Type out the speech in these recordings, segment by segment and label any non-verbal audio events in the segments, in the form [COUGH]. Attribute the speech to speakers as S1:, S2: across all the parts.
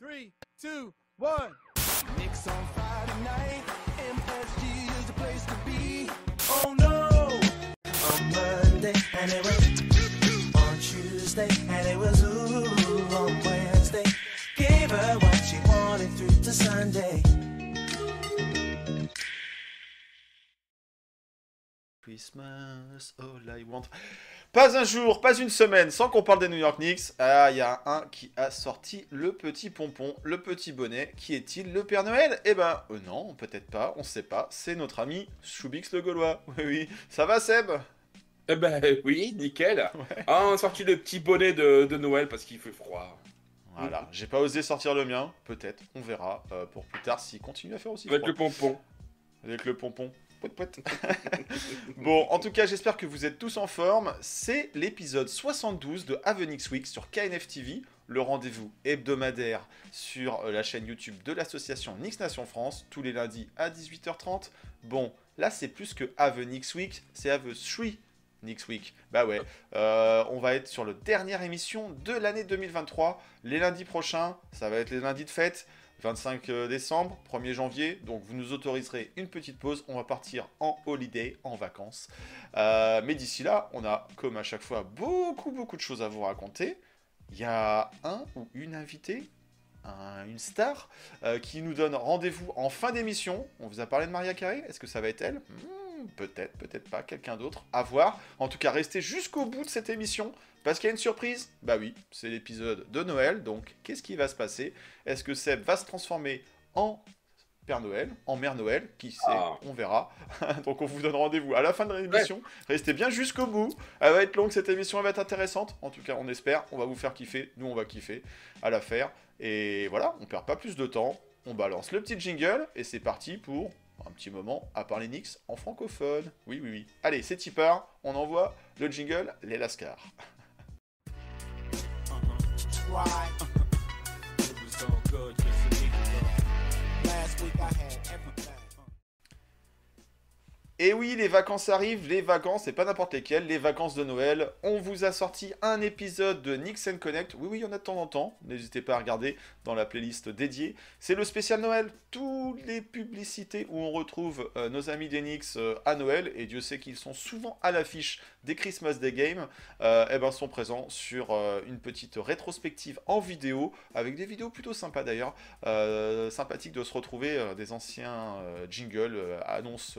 S1: Three, two, one.
S2: Knicks on Friday night. MSG is the place to be. Oh no! On Monday, and it was on Tuesday, and it was ooh on Wednesday. Gave her what she wanted through to Sunday.
S3: Christmas, all I want. Pas un jour, pas une semaine sans qu'on parle des New York Knicks. Ah, il y a un qui a sorti le petit pompon, le petit bonnet. Qui est-il Le Père Noël? Eh ben, euh, non, peut-être pas, on sait pas. C'est notre ami Choubix le Gaulois. [LAUGHS] Oui, oui. Ça va, Seb?
S4: Eh ben [LAUGHS] oui, nickel. Ah, on a sorti le petit bonnet de, de Noël parce qu'il fait froid.
S3: Voilà, j'ai pas osé sortir le mien. Peut-être, on verra euh, pour plus tard s'il continue à faire aussi
S4: Avec
S3: froid.
S4: le pompon.
S3: Avec le pompon. [LAUGHS] Bon, en tout cas, j'espère que vous êtes tous en forme. C'est l'épisode 72 de Avenix Week sur KNF TV, le rendez-vous hebdomadaire sur euh, la chaîne YouTube de l'association Nix Nation France, tous les lundis à 18h30. Bon, là, c'est plus que Avenix Week, c'est Ave 3 Nix Week. Bah ouais, euh, on va être sur la dernière émission de l'année 2023. Les lundis prochains, ça va être les lundis de fête. 25 décembre, 1er janvier, donc vous nous autoriserez une petite pause, on va partir en holiday, en vacances. Euh, mais d'ici là, on a, comme à chaque fois, beaucoup beaucoup de choses à vous raconter. Il y a un ou une invitée, un- une star, euh, qui nous donne rendez-vous en fin d'émission. On vous a parlé de Maria Carré, est-ce que ça va être elle? Hmm, Peut-être, peut-être pas, quelqu'un d'autre, à voir. En tout cas, restez jusqu'au bout de cette émission, parce qu'il y a une surprise. Bah oui, c'est l'épisode de Noël, donc qu'est-ce qui va se passer? Est-ce que Seb va se transformer en Père Noël, en Mère Noël? Qui sait?
S4: Ah.
S3: On verra. [LAUGHS] Donc on vous donne rendez-vous à la fin de l'émission. Restez bien jusqu'au bout. Elle va être longue cette émission, elle va être intéressante. En tout cas, on espère. On va vous faire kiffer. Nous, on va kiffer à la faire. Et voilà, on perd pas plus de temps. On balance le petit jingle et c'est parti pour un petit moment à parler Nix en francophone. Oui, oui, oui. Allez, c'est Tipar. On envoie le jingle, les Lascars.
S1: Why?
S3: Et oui, les vacances arrivent, les vacances, et pas n'importe lesquelles, les vacances de Noël. On vous a sorti un épisode de Nix Connect. Oui, oui, il y en a de temps en temps. N'hésitez pas à regarder dans la playlist dédiée. C'est le spécial Noël. Toutes les publicités où on retrouve euh, nos amis des Nix euh, à Noël, et Dieu sait qu'ils sont souvent à l'affiche des Christmas Day Games, euh, eh ben, sont présents sur euh, une petite rétrospective en vidéo, avec des vidéos plutôt sympas d'ailleurs. Sympathique de se retrouver des anciens jingles, annonces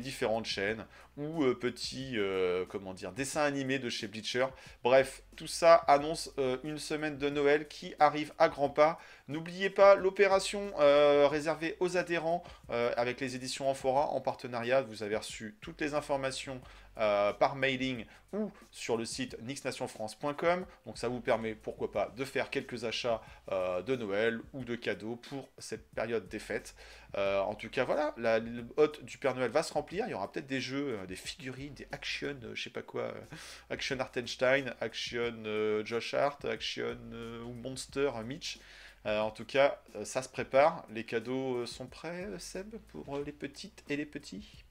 S3: différentes chaînes ou euh, petits euh, comment dire dessins animés de chez Bleacher. Bref, tout ça annonce euh, une semaine de Noël qui arrive à grands pas. N'oubliez pas l'opération réservée aux adhérents avec les éditions Amphora en partenariat. Vous avez reçu toutes les informations euh, par mailing ou sur le site nixnationfrance.com. Donc ça vous permet, pourquoi pas, de faire quelques achats euh, de Noël ou de cadeaux pour cette période des fêtes. Euh, en tout cas, voilà, la, hôte du Père Noël va se remplir. Il y aura peut-être des jeux, des figurines, des action, je sais pas quoi, action Artenstein, action Josh Hart, action ou Monster Mitch. En tout cas, ça se prépare. Les cadeaux sont prêts, Seb, pour les petites et les petits?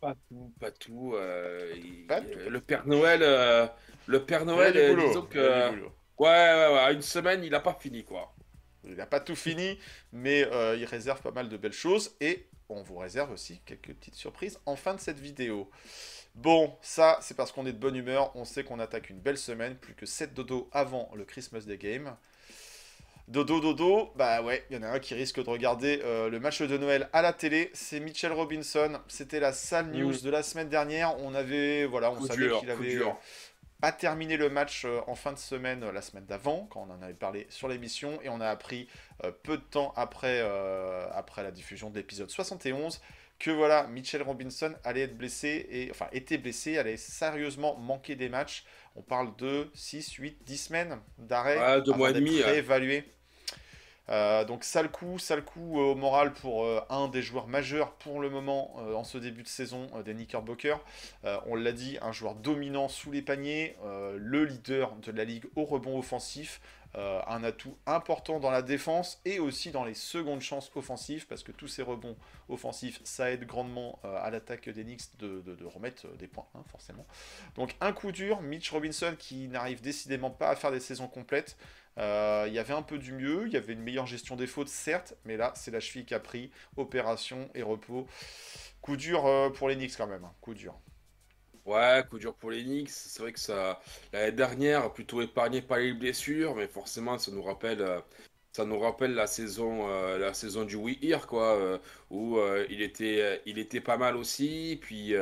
S4: Pas tout, pas tout. euh, il-
S3: Pas tout.
S4: Le Père Noël, euh, le Père Noël,
S3: Il
S4: euh,
S3: boulot,
S4: disons
S3: il
S4: que
S3: boulot.
S4: ouais, ouais, ouais, une semaine, il a pas fini quoi.
S3: Il n'a pas tout fini, mais euh, il réserve pas mal de belles choses et on vous réserve aussi quelques petites surprises en fin de cette vidéo. Bon, ça, c'est parce qu'on est de bonne humeur. On sait qu'on attaque une belle semaine, plus que 7 dodo avant le Christmas Day Game. Dodo, dodo, bah ouais, il y en a un qui risque de regarder euh, le match de Noël à la télé. C'est Mitchell Robinson. C'était la sale news
S4: Mm.
S3: de la semaine dernière. On avait, voilà, on
S4: Coup
S3: savait qu'il avait euh, pas terminé le match euh, en fin de semaine, euh, la semaine d'avant, quand on en avait parlé sur l'émission, et on a appris peu de temps après, après la diffusion de l'épisode 71 que voilà, Mitchell Robinson allait être blessé, et, enfin était blessé, allait sérieusement manquer des matchs. On parle de 6, 8, 10 semaines d'arrêt
S4: Ouais, deux mois et demi,
S3: réévalué. Euh, donc sale coup, sale coup euh, au moral pour euh, un des joueurs majeurs pour le moment en ce début de saison des Knickerbockers. On l'a dit, un joueur dominant sous les paniers, le leader de la ligue au rebond offensif, un atout important dans la défense et aussi dans les secondes chances offensives parce que tous ces rebonds offensifs, ça aide grandement à l'attaque des Knicks de, remettre des points, hein, forcément. Donc un coup dur, Mitch Robinson qui n'arrive décidément pas à faire des saisons complètes. Euh, il y avait un peu du mieux, il y avait une meilleure gestion des fautes, certes, mais là, c'est la cheville qui a pris. Opération et repos. Coup dur euh, pour les Knicks quand même, hein. coup dur.
S4: Ouais, coup dur pour les Knicks. C'est vrai que ça, l'année dernière, plutôt épargné par les blessures, mais forcément, ça nous rappelle, euh, ça nous rappelle la saison, la saison du We Here, quoi, où il était, il était pas mal aussi. Puis,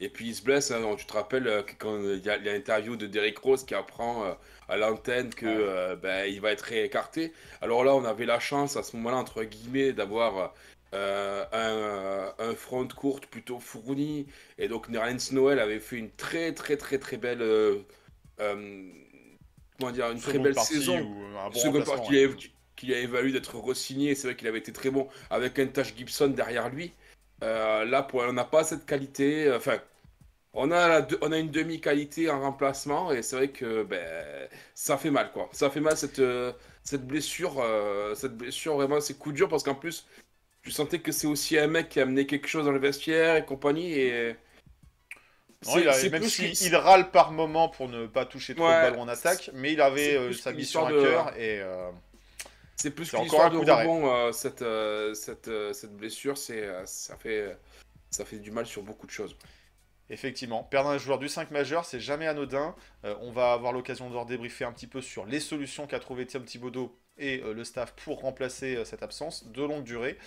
S4: et puis il se blesse. hein. tu te rappelles euh, quand il y a l'interview de Derrick Rose qui apprend euh, à l'antenne que euh, ben, il va être réécarté. Alors là, on avait la chance à ce moment-là, entre guillemets, d'avoir euh, un, un front courte plutôt fourni. Et donc Nerlens Noël avait fait une très très très très belle, euh, euh, comment dire, une très belle saison.
S3: bon
S4: Seconde partie
S3: ouais.
S4: qu'il a, évalué d'être re-signé. C'est vrai qu'il avait été très bon avec un Taj Gibson derrière lui. Euh, là, pour, on n'a pas cette qualité. Enfin, on a, la de- on a une demi-qualité en remplacement et c'est vrai que ben, ça fait mal, quoi. Ça fait mal cette, euh, cette blessure. euh, cette blessure, vraiment, c'est coup dur parce qu'en plus, tu sentais que c'est aussi un mec qui a amené quelque chose dans le vestiaire et compagnie. Et
S3: Non, il même s'il râle par moment pour ne pas toucher trop
S4: Ouais.
S3: de ballons en attaque, mais il avait euh, sa mission à
S4: de-
S3: cœur et euh,
S4: C'est plus qu'une histoire
S3: un
S4: de rebond, cette, cette, cette blessure, c'est, ça, fait, ça fait du mal sur beaucoup de choses.
S3: Effectivement, perdre un joueur du 5 majeur, c'est jamais anodin. Euh, on va avoir l'occasion de leur débriefer un petit peu sur les solutions qu'a trouvé Tim Thibodeau et euh, le staff pour remplacer euh, cette absence de longue durée.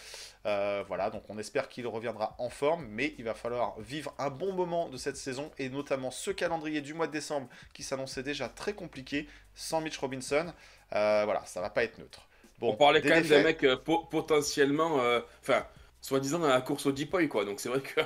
S3: Voilà, donc on espère qu'il reviendra en forme, mais il va falloir vivre un bon moment de cette saison et notamment ce calendrier du mois de décembre qui s'annonçait déjà très compliqué sans Mitch Robinson. Voilà, ça va pas être neutre. Bon,
S4: On parlait quand même d'un mec po- potentiellement, enfin, soi-disant dans la course au Deepoy, quoi. Donc c'est vrai que.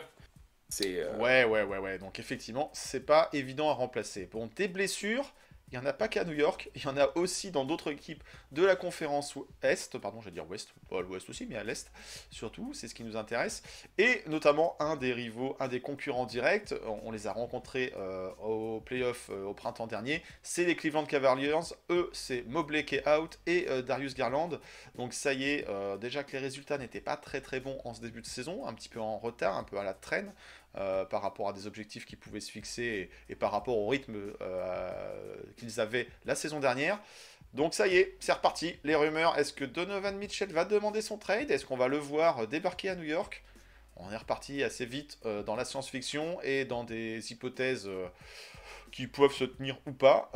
S4: Euh,
S3: Ouais, ouais, ouais, ouais. Donc effectivement, c'est pas évident à remplacer. Bon, des blessures, il n'y en a pas qu'à New York, il y en a aussi dans d'autres équipes de la conférence Est, pardon, je vais dire Ouest, pas l'Ouest aussi, mais à l'Est surtout, c'est ce qui nous intéresse. Et notamment un des rivaux, un des concurrents directs, on les a rencontrés euh, au playoff euh, au printemps dernier, c'est les Cleveland Cavaliers. Eux, c'est Mobley qui est out et euh, Darius Garland. Donc ça y est, déjà que les résultats n'étaient pas très très bons en ce début de saison, un petit peu en retard, un peu à la traîne euh, par rapport à des objectifs qui pouvaient se fixer et, par rapport au rythme euh, qu'ils avaient la saison dernière. Donc ça y est, c'est reparti. Les rumeurs, est-ce que Donovan Mitchell va demander son trade? Est-ce qu'on va le voir débarquer à New York? On est reparti assez vite euh, dans la science-fiction et dans des hypothèses qui peuvent se tenir ou pas.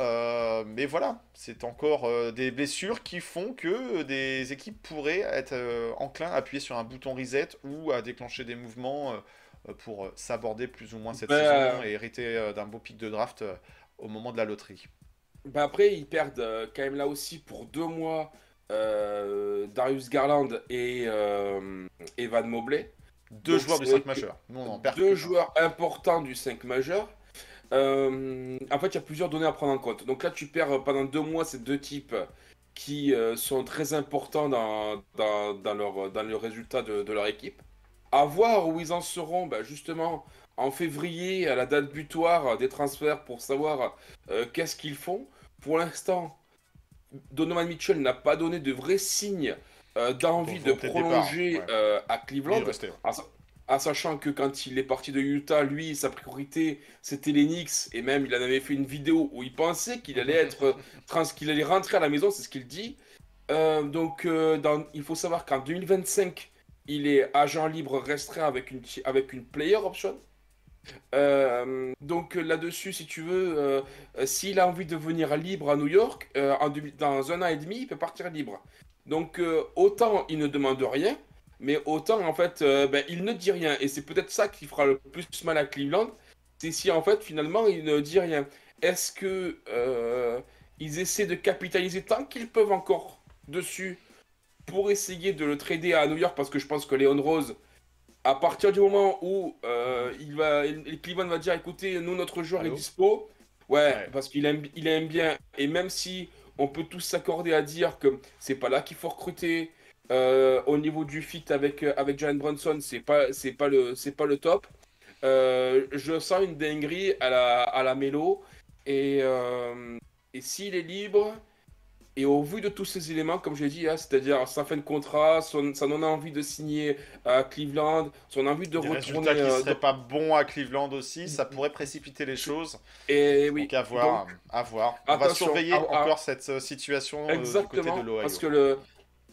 S3: Mais voilà, c'est encore des blessures qui font que des équipes pourraient être enclins à appuyer sur un bouton reset ou à déclencher des mouvements pour euh, s'aborder plus ou moins cette
S4: Ben,
S3: saison
S4: euh,
S3: et hériter euh, d'un beau pic de draft euh, au moment de la loterie.
S4: bah après, ils perdent euh, quand même là aussi pour deux mois euh, Darius Garland et euh, Evan Mobley.
S3: Deux
S4: Donc,
S3: joueurs du
S4: c'est
S3: 5
S4: que-
S3: majeur.
S4: Deux
S3: un.
S4: joueurs importants du 5 majeur. Euh, en fait, il y a plusieurs données à prendre en compte. Donc là, tu perds euh, pendant deux mois ces deux types qui euh, sont très importants dans, dans, dans leur, dans le résultat de, de leur équipe. À voir où ils en seront, bah, justement, en février, à la date butoir des transferts pour savoir euh, qu'est-ce qu'ils font. Pour l'instant, Donovan Mitchell n'a pas donné de vrais signes euh, d'envie
S3: De départ,
S4: prolonger
S3: ouais.
S4: euh, à Cleveland. En, sa- en sachant que quand il est parti de Utah, lui, sa priorité, c'était les Knicks. Et même, il en avait fait une vidéo où il pensait qu'il allait [LAUGHS] être trans, qu'il allait rentrer à la maison, c'est ce qu'il dit. Donc, dans- il faut savoir qu'en 2025, il est agent libre restreint avec une, avec une player option. Euh, donc euh, là-dessus, si tu veux, euh, s'il a envie de venir libre à New York, dans un an et demi, il peut partir libre. Donc autant il ne demande rien, mais autant en fait, ben, il ne dit rien. Et c'est peut-être ça qui fera le plus mal à Cleveland, c'est si en fait finalement il ne dit rien. Est-ce que ils essaient de capitaliser tant qu'ils peuvent encore dessus pour essayer de le trader à New York parce que je pense que Léon Rose, à partir du moment où euh, il va, il- Cleveland va dire écoutez, nous notre joueur
S3: Allô
S4: est dispo, ouais,
S3: Ouais.
S4: parce qu'il aime, il aime bien, et même si on peut tous s'accorder à dire que c'est pas là qu'il faut recruter, euh, au niveau du fit avec, euh, avec Jalen Brunson, c'est pas, c'est pas, le, c'est pas le top. Euh, je sens une dinguerie à la, à la mélo. Et, et s'il est libre, Et au vu de tous ces éléments, comme j'ai dit, hein, c'est-à-dire sa fin de contrat, son, sa non-envie de signer à Cleveland, son envie de
S3: Des
S4: retourner.
S3: résultats qui
S4: euh,
S3: seraient pas bons à Cleveland aussi, ça pourrait précipiter les choses.
S4: Et oui,
S3: Donc à voir,
S4: donc,
S3: à voir. On va surveiller
S4: à- à-
S3: encore cette euh, situation euh, du côté
S4: Exactement,
S3: de l'Ohio.
S4: parce que le...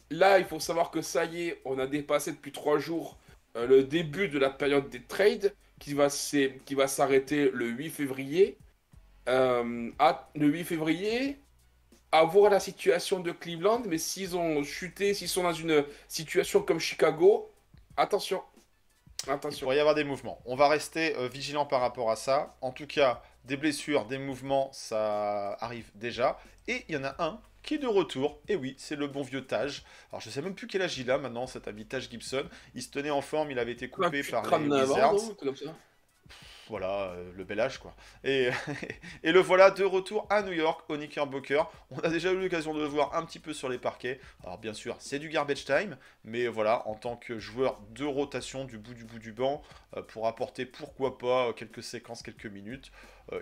S4: là, il faut savoir que ça y est, on a dépassé depuis trois jours euh, le début de la période des trades qui va s'arrêter le 8 février. À- le 8 février, à voir la situation de Cleveland, mais s'ils ont chuté, s'ils sont dans une situation comme Chicago, attention.
S3: Il
S4: Attention.
S3: pourrait y avoir des mouvements. On va rester euh, vigilant par rapport à ça. En tout cas, des blessures, des mouvements, ça arrive déjà. Et il y en a un qui est de retour. Et oui, c'est le bon vieux Taj. Alors je sais même plus quel âge il a maintenant, cet ami Taj Gibson. Il se tenait en forme, il avait été coupé par les
S4: 39 ans,
S3: Wizards. Voilà, euh, le bel âge quoi. Et, [LAUGHS] et le voilà de retour à New York au Knickerbocker. On a déjà eu l'occasion de le voir un petit peu sur les parquets. Alors bien sûr, c'est du garbage time, mais voilà, en tant que joueur de rotation du bout du bout du banc, euh, pour apporter pourquoi pas euh, quelques séquences, quelques minutes.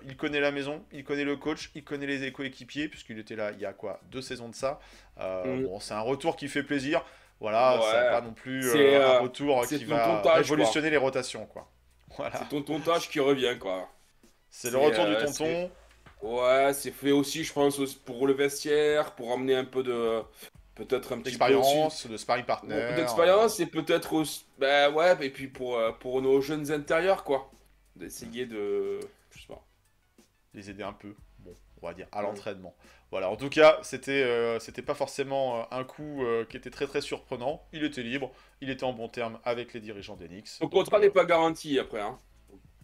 S3: Il connaît la maison, il connaît le coach, il connaît les coéquipiers, puisqu'il était là il y a quoi Deux saisons de ça. Euh,
S4: Mm.
S3: Bon, c'est un retour qui fait plaisir. Voilà,
S4: Ouais.
S3: c'est pas non plus euh, un retour qui va révolutionner les rotations, quoi. Voilà.
S4: C'est ton tontage qui revient, quoi.
S3: C'est le retour du
S4: euh,
S3: tonton.
S4: Ouais, c'est fait aussi, je pense, pour le vestiaire, pour amener un peu de. Peut-être un petit peu
S3: de sparring partner.
S4: Beaucoup d'expérience et peut-être aussi. Bah ouais, et puis pour, euh, pour nos jeunes intérieurs, quoi. D'essayer de. Je sais pas.
S3: Les aider un peu. Bon, on va dire à l'entraînement. Voilà, en tout cas, c'était euh, pas forcément euh, un coup euh, qui était très très surprenant. Il était libre, il était en bon terme avec les dirigeants d'Enix.
S4: Son contrat n'est pas garanti après, hein.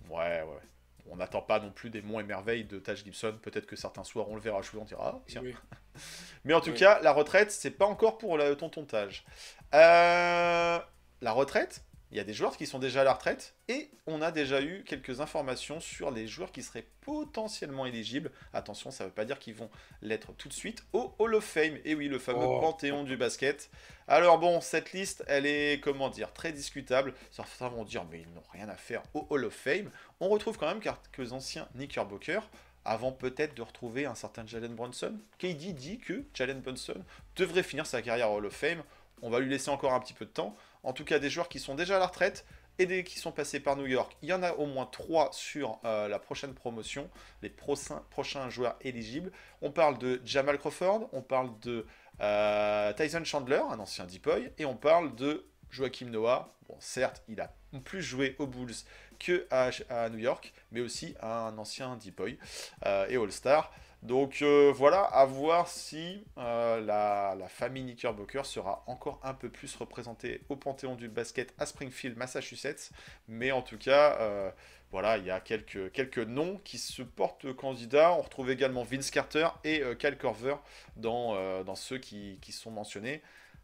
S3: Ouais, ouais. On n'attend pas non plus des monts et merveilles de Taj Gibson. Peut-être que certains soirs on le verra jouer, on dira ah, tiens.
S4: Oui. [LAUGHS]
S3: Mais en tout
S4: Oui.
S3: cas, la retraite, c'est pas encore pour le tonton Taj. Euh, la retraite, il y a des joueurs qui sont déjà à la retraite et on a déjà eu quelques informations sur les joueurs qui seraient potentiellement éligibles. Attention, ça ne veut pas dire qu'ils vont l'être tout de suite au Hall of Fame. Et oui, le fameux
S4: Oh.
S3: panthéon du basket. Alors bon, cette liste, elle est, comment dire, très discutable. Certains vont dire, mais ils n'ont rien à faire au Hall of Fame. On retrouve quand même quelques anciens Knickerbockers avant peut-être de retrouver un certain Jalen Brunson. KD dit que Jalen Brunson devrait finir sa carrière au Hall of Fame. On va lui laisser encore un petit peu de temps. En tout cas, des joueurs qui sont déjà à la retraite et qui sont passés par New York. Il y en a au moins trois sur euh, la prochaine promotion, les prochains, joueurs éligibles. On parle de Jamal Crawford, on parle de euh, Tyson Chandler, un ancien Depoy, et on parle de Joachim Noah. Bon, certes, il a plus joué aux Bulls que à, à New York, mais aussi un ancien Depoy euh, et All-Star. Donc euh, voilà, à voir si euh, la, famille Knickerbocker sera encore un peu plus représentée au Panthéon du basket à Springfield, Massachusetts. Mais en tout cas, euh, voilà, il y a quelques, noms qui se portent candidats. On retrouve également Vince Carter et Kyle Korver dans, ceux qui, sont mentionnés.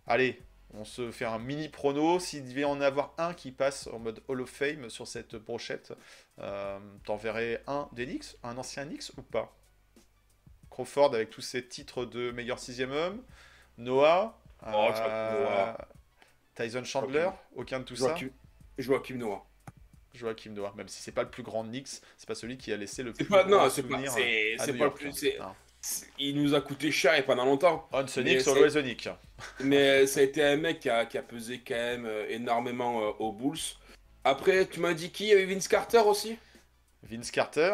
S3: Allez, on se fait un mini prono. S'il devait en avoir un qui passe en mode Hall of Fame sur cette brochette, euh, t'enverrais un des un ancien Knicks ou pas? Crawford avec tous ses titres de meilleur sixième homme, Noah,
S4: Oh,
S3: euh,
S4: Noah.
S3: Tyson Chandler, aucun de tout ça.
S4: Joachim, Joachim Noah.
S3: Joachim Noah, même si c'est pas le plus grand de Knicks, c'est pas celui qui a laissé le plus
S4: pas,
S3: grand
S4: non,
S3: souvenir
S4: c'est, pas le plus, il nous a coûté cher et pendant longtemps.
S3: On
S4: c'est-
S3: always the Knicks.
S4: Mais ça a été un mec qui a, qui a pesé quand même euh, énormément euh, aux Bulls. Après, tu m'as dit qui? Il y avait Vince Carter aussi?
S3: Vince Carter,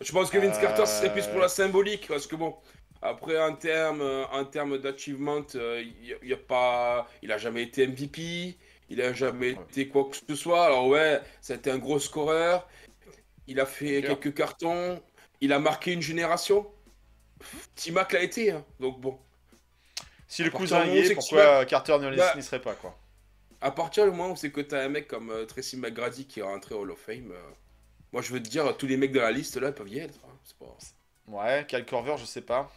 S4: Je pense que Vince
S3: Euh,
S4: Carter serait plus pour la symbolique parce que bon, après en termes euh, en d'achievement, euh, il y a, il y a pas, il a jamais été MVP, il a jamais
S3: Ouais.
S4: été quoi que ce soit. Alors ouais, ça a été un gros scoreur. Il a fait
S3: Bien.
S4: quelques cartons, il a marqué une génération. T-Mac l'a été, hein. donc bon.
S3: si le
S4: à
S3: cousin y est, pourquoi Carter ne
S4: Bah-
S3: n'y serait pas quoi?
S4: À partir du moment où c'est que t'as un mec comme euh, Tracy McGrady qui est rentré Hall of Fame, euh, moi je veux te dire, tous les mecs de la liste là peuvent y être. hein. Pas...
S3: Ouais, Kyle Korver, je sais pas.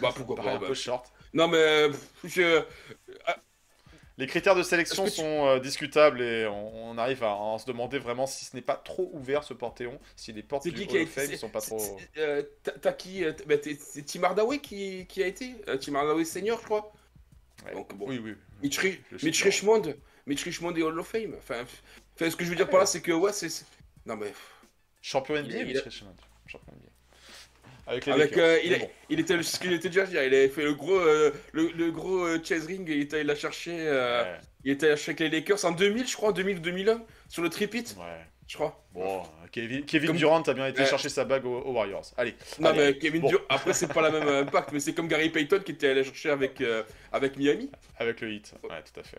S4: Bah pourquoi [LAUGHS] pas
S3: un
S4: bah.
S3: peu short.
S4: Non mais pff, je...
S3: Les critères de sélection
S4: tu-
S3: sont euh, discutables et on, on arrive à, à se demander vraiment si ce n'est pas trop ouvert ce Panthéon, si les portes du Hall of sont pas trop.
S4: euh, t'as- qui euh, bah, C'est Tim Hardaway qui, qui a été euh, Tim Hardaway senior, je crois.
S3: Ouais.
S4: Donc bon.
S3: Oui, oui.
S4: Mitch, Ri- Mitch. Richmond, Mitch Richmond et Hall of Fame. Enfin, ce que je veux dire par là, c'est que ouais, c'est- Non mais.
S3: Champion
S4: Il
S3: NBA,
S4: a- il a-
S3: Richmond. Champion NBA. Avec les
S4: Avec, euh, il,
S3: bon.
S4: il était ce qu'il était déjà dire, il avait fait le gros euh, le, le gros euh, chase ring, il était il l'a cherché euh,
S3: Ouais,
S4: il était avec les Lakers en 2000 je crois, en 2000 ou 2001 sur le tripit,
S3: ouais.
S4: je crois.
S3: Bon, Kevin, Kevin
S4: Comme-
S3: Durant a bien été chercher sa bague aux, aux Warriors. Allez.
S4: Non
S3: Allez.
S4: mais Kevin
S3: Bon.
S4: Durant, après c'est pas la même euh, impact, mais c'est comme Gary Payton qui était allé chercher avec euh, avec Miami.
S3: Avec le hit, ouais, tout à fait.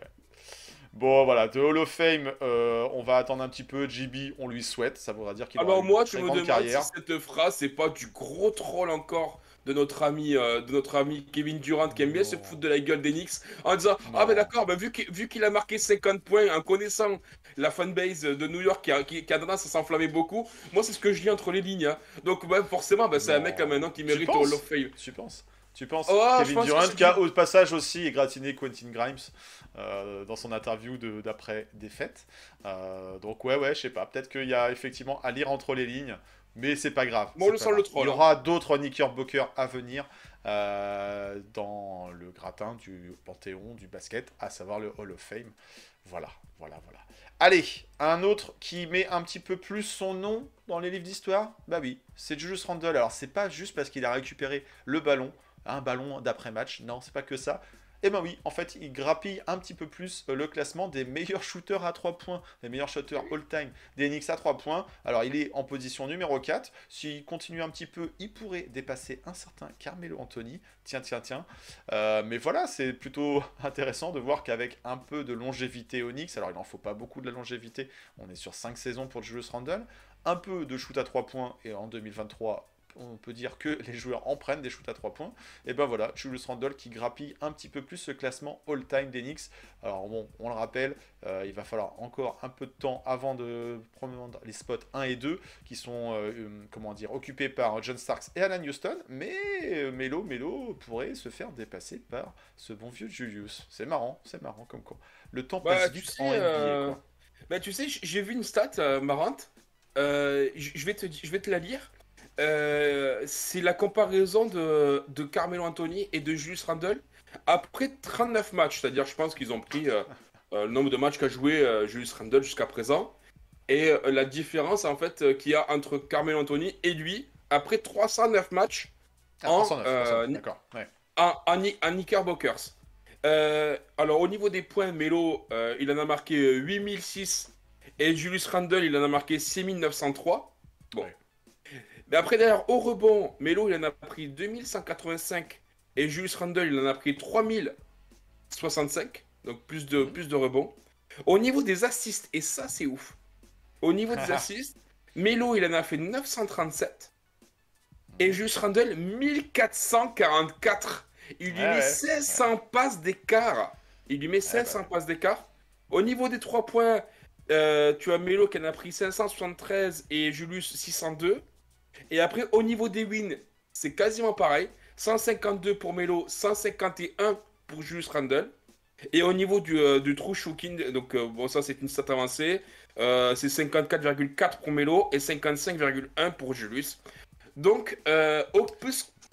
S3: Bon, voilà, de Hall of Fame, euh, on va attendre un petit peu. JB, on lui souhaite, ça voudra dire qu'il aura
S4: Alors
S3: une
S4: moi, je
S3: très
S4: me demande
S3: carrière.
S4: si cette phrase, c'est pas du gros troll encore de notre ami, euh, de notre ami Kevin Durant qui aime bien se foutre de la gueule d'Enix en disant
S3: Non.
S4: ah ben d'accord, ben, vu qu'il a marqué 50 points en connaissant la fanbase de New York qui a, qui, qui a tendance à s'enflammer beaucoup, moi c'est ce que je lis entre les lignes. hein. Donc ben, forcément, ben, c'est un mec là maintenant qui mérite Hall of Fame.
S3: Tu penses? Tu penses
S4: Oh,
S3: Kevin
S4: pense
S3: Durant qui a au passage aussi égratigné Quentin Grimes euh, dans son interview d'après défaite. Euh, donc ouais, ouais, je sais pas. Peut-être qu'il y a effectivement à lire entre les lignes, mais c'est pas grave.
S4: Moi,
S3: c'est
S4: on le
S3: pas
S4: sent le
S3: grave.
S4: troll,
S3: Il y
S4: hein.
S3: aura d'autres Knickerbockers à venir euh, dans le gratin du panthéon du basket, à savoir le Hall of Fame. Voilà, voilà, voilà. Allez, un autre qui met un petit peu plus son nom dans les livres d'histoire? Bah oui, c'est Julius Randle. Alors, c'est pas juste parce qu'il a récupéré le ballon, un ballon d'après-match. Non, c'est pas que ça. Eh ben oui, en fait, il grappille un petit peu plus euh, le classement des meilleurs [LAUGHS] shooters à 3 points, des meilleurs shooters all-time des Knicks à 3 points. Alors, il est en position numéro 4. S'il continue un petit peu, il pourrait dépasser un certain Carmelo Anthony. Tiens, tiens, tiens. Euh, mais voilà, c'est plutôt [LAUGHS] intéressant de voir qu'avec un peu de longévité Knicks, alors il n'en faut pas beaucoup de la longévité, on est sur 5 saisons pour Julius Randle, un peu de shoot à 3 points, et en 2023, on peut dire que les joueurs en prennent des shoots à 3 points. Et ben voilà, Julius Randle qui grappille un petit peu plus ce classement all-time des Knicks. Alors bon, on le rappelle, euh, il va falloir encore un peu de temps avant de prendre les spots 1 et 2 qui sont euh, euh, comment dire occupés par John Starks et Alan Houston, mais Melo Melo pourrait se faire dépasser par ce bon vieux Julius. C'est marrant, c'est marrant comme quoi. Le temps
S4: Bah,
S3: passe vite en NBA. quoi.
S4: Bah, tu sais, j'ai vu une stat marrante. Je vais te, je vais te la lire. Euh, c'est la comparaison de, de Carmelo Anthony et de Julius Randle après 39 matchs. C'est-à-dire, je pense qu'ils ont pris euh, euh, le nombre de matchs qu'a joué Julius Randle jusqu'à présent. Et la différence, en fait, qu'il y a entre Carmelo Anthony et lui après 309 matchs
S3: Ah,
S4: en,
S3: 309,
S4: euh,
S3: 309, D'accord. ouais.
S4: en, en, Ni- en Knickerbockers. Euh, alors, au niveau des points, Melo, euh, il en a marqué euh, 8006 et Julius Randle, il en a marqué 6903. Bon.
S3: Ouais.
S4: Mais après, d'ailleurs, au rebond, Melo, il en a pris 2185 et Julius Randle, il en a pris 3065. Donc, plus de,
S3: Mhm.
S4: plus de rebonds. Au niveau des assists, et ça, c'est ouf. Au niveau des [LAUGHS] assists, Melo, il en a fait 937 et Julius Randle, 1444. Il lui
S3: Ouais,
S4: met
S3: ouais.
S4: 500 passes d'écart. Il lui met 500 passes d'écart. Au niveau des 3 points, euh, tu as Melo qui en a pris 573 et Julius 602. Et après, au niveau des wins, c'est quasiment pareil. 152 pour Melo, 151 pour Julius Randle. Et au niveau du, euh, du true donc euh, bon, ça c'est une stat avancée, euh, c'est 54,4 pour Melo et 55,1 pour Julius. Donc, euh,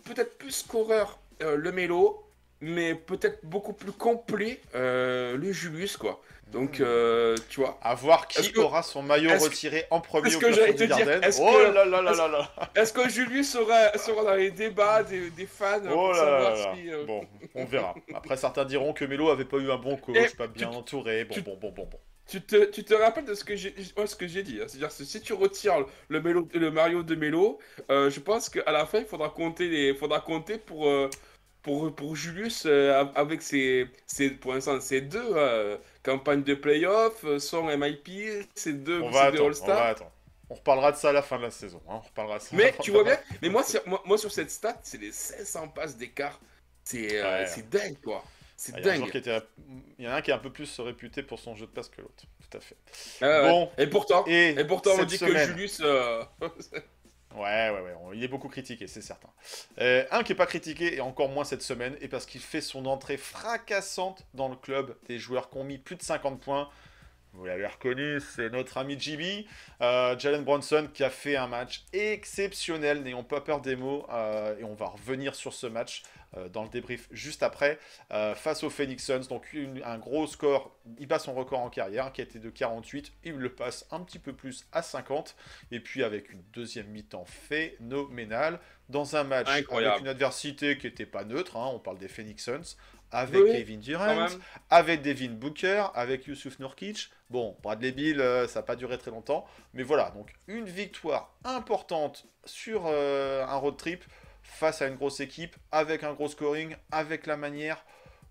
S4: peut-être plus scoreur le Melo, mais peut-être beaucoup plus complet euh, le Julius, quoi. Donc, euh, tu vois.
S3: À voir qui
S4: que-
S3: aura son maillot retiré en premier
S4: est-ce
S3: au
S4: que
S3: plafond
S4: j'allais
S3: du
S4: te dire,
S3: Garden.
S4: est-ce
S3: Oh
S4: que-
S3: là là là là là
S4: Est-ce que Julius sera, sera dans les débats des, des fans
S3: Oh là là là.
S4: si, euh,
S3: Bon, on verra. Après, certains diront que Melo avait pas eu un bon coach,
S4: Et
S3: pas bien
S4: tu-
S3: entouré. Bon,
S4: tu-
S3: bon, bon, bon, bon.
S4: Tu te, tu te rappelles de ce que j'ai ouais, ce que j'ai dit hein. C'est-à-dire que si tu retires le, Mélo- le Mario de Melo, euh, je pense qu'à la fin, il faudra compter, les, faudra compter pour, euh, pour, pour Julius euh, avec ses, ses, pour l'instant, ses deux euh, campagnes de playoff, euh, son MIP, ses deux,
S3: On
S4: ses
S3: va
S4: deux All-Stars.
S3: On reparlera de ça à la fin de la saison. hein, On reparlera de ça.
S4: Mais tu vois bien, mais moi, sur- moi, moi, sur cette stat, c'est les 500 passes d'écart. C'est euh,
S3: Ouais.
S4: dingue, quoi. C'est
S3: Ah,
S4: dingue.
S3: était- il y en a un qui est un peu plus réputé pour son jeu de passe que l'autre. Tout à fait.
S4: Ah.
S3: Bon,
S4: Et pourtant,
S3: et,
S4: et pourtant on dit
S3: semaine-
S4: que Julius. euh, [LAUGHS]
S3: Ouais, ouais, ouais, il est beaucoup critiqué, c'est certain. Euh, un qui est pas critiqué, et encore moins cette semaine, et parce qu'il fait son entrée fracassante dans le club des joueurs qui ont mis plus de 50 points. Vous l'avez reconnu, c'est notre ami JB, euh, Jalen Bronson, qui a fait un match exceptionnel, n'ayons pas peur des mots, euh, et on va revenir sur ce match. Euh, dans le débrief juste après, euh, face aux Phoenix Suns. Donc une- un gros score, il bat son record en carrière qui été de 48, il le passe un petit peu plus à 50, et puis avec une deuxième mi-temps phénoménale, dans un match
S4: Incroyable.
S3: avec une adversité qui n'était pas neutre, hein, on parle des Phoenix Suns, avec
S4: Oui,
S3: Kevin Durant, avec Devin Booker, avec Yusuf Nurkic. Bon, Bradley Bill, euh, ça n'a pas duré très longtemps. Mais voilà, donc une victoire importante sur euh, un road trip face à une grosse équipe, avec un gros scoring, avec la manière.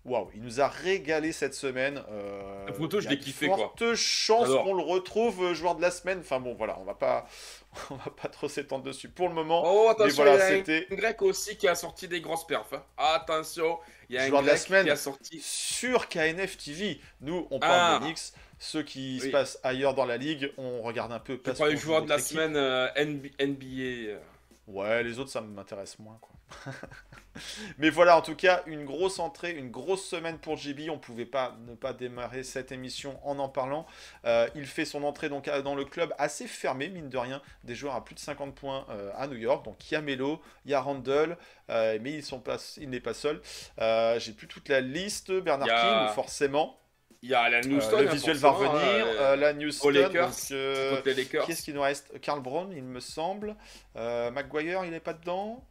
S3: Waouh, il nous a régalé cette semaine. euh,
S4: La photo, je l'ai kiffé, quoi.
S3: fortes chances
S4: Alors.
S3: qu'on le retrouve euh, joueur de la semaine. Enfin bon, voilà, on va pas, [LAUGHS] on va pas trop s'étendre dessus pour le moment.
S4: Oh, attention,
S3: voilà,
S4: il y a
S3: c'était-
S4: un grec aussi qui a sorti des grosses perfs. hein. Attention, il y a un
S3: Joueur de la semaine.
S4: qui a sorti.
S3: sur KNF TV. Nous, on parle
S4: Ah.
S3: de Knicks. Ceux qui se passent ailleurs dans la ligue, on regarde un peu.
S4: Crois le joueur de la
S3: équipe.
S4: semaine euh, NB- NBA. Euh.
S3: Ouais, les autres, ça m'intéresse moins. Quoi. [LAUGHS] Mais voilà, en tout cas, une grosse entrée, une grosse semaine pour JB. On pouvait pas ne pas démarrer cette émission en en parlant. Euh, il fait son entrée donc à- dans le club assez fermé, mine de rien, des joueurs à plus de 50 points euh, à New York. Donc il y a Melo, il y a Randall, euh, mais ils sont pas, il n'est pas seul. Euh, J'ai plus toute la liste. Bernard King, forcément.
S4: Il y a Alan
S3: Euh,
S4: Houston.
S3: le visuel va revenir.
S4: euh,
S3: Euh, la Houston,
S4: Lakers,
S3: donc, euh,
S4: contre les Lakers.
S3: qui est-ce qu'il nous reste? Carl Brown, il me semble. Maguire, il n'est pas dedans.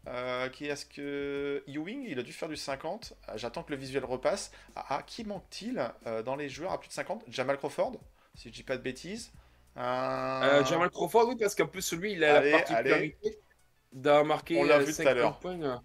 S3: Qui est-ce que? Ewing, il a dû faire du 50. Euh, J'attends que le visuel repasse. Ah, ah, qui manque-t-il dans les joueurs à plus de 50 Jamal Crawford, si je dis pas de bêtises.
S4: Jamal Crawford, oui, parce qu'en plus, lui, il a la particularité d'avoir marqué
S3: On l'a vu tout à
S4: 50
S3: l'heure.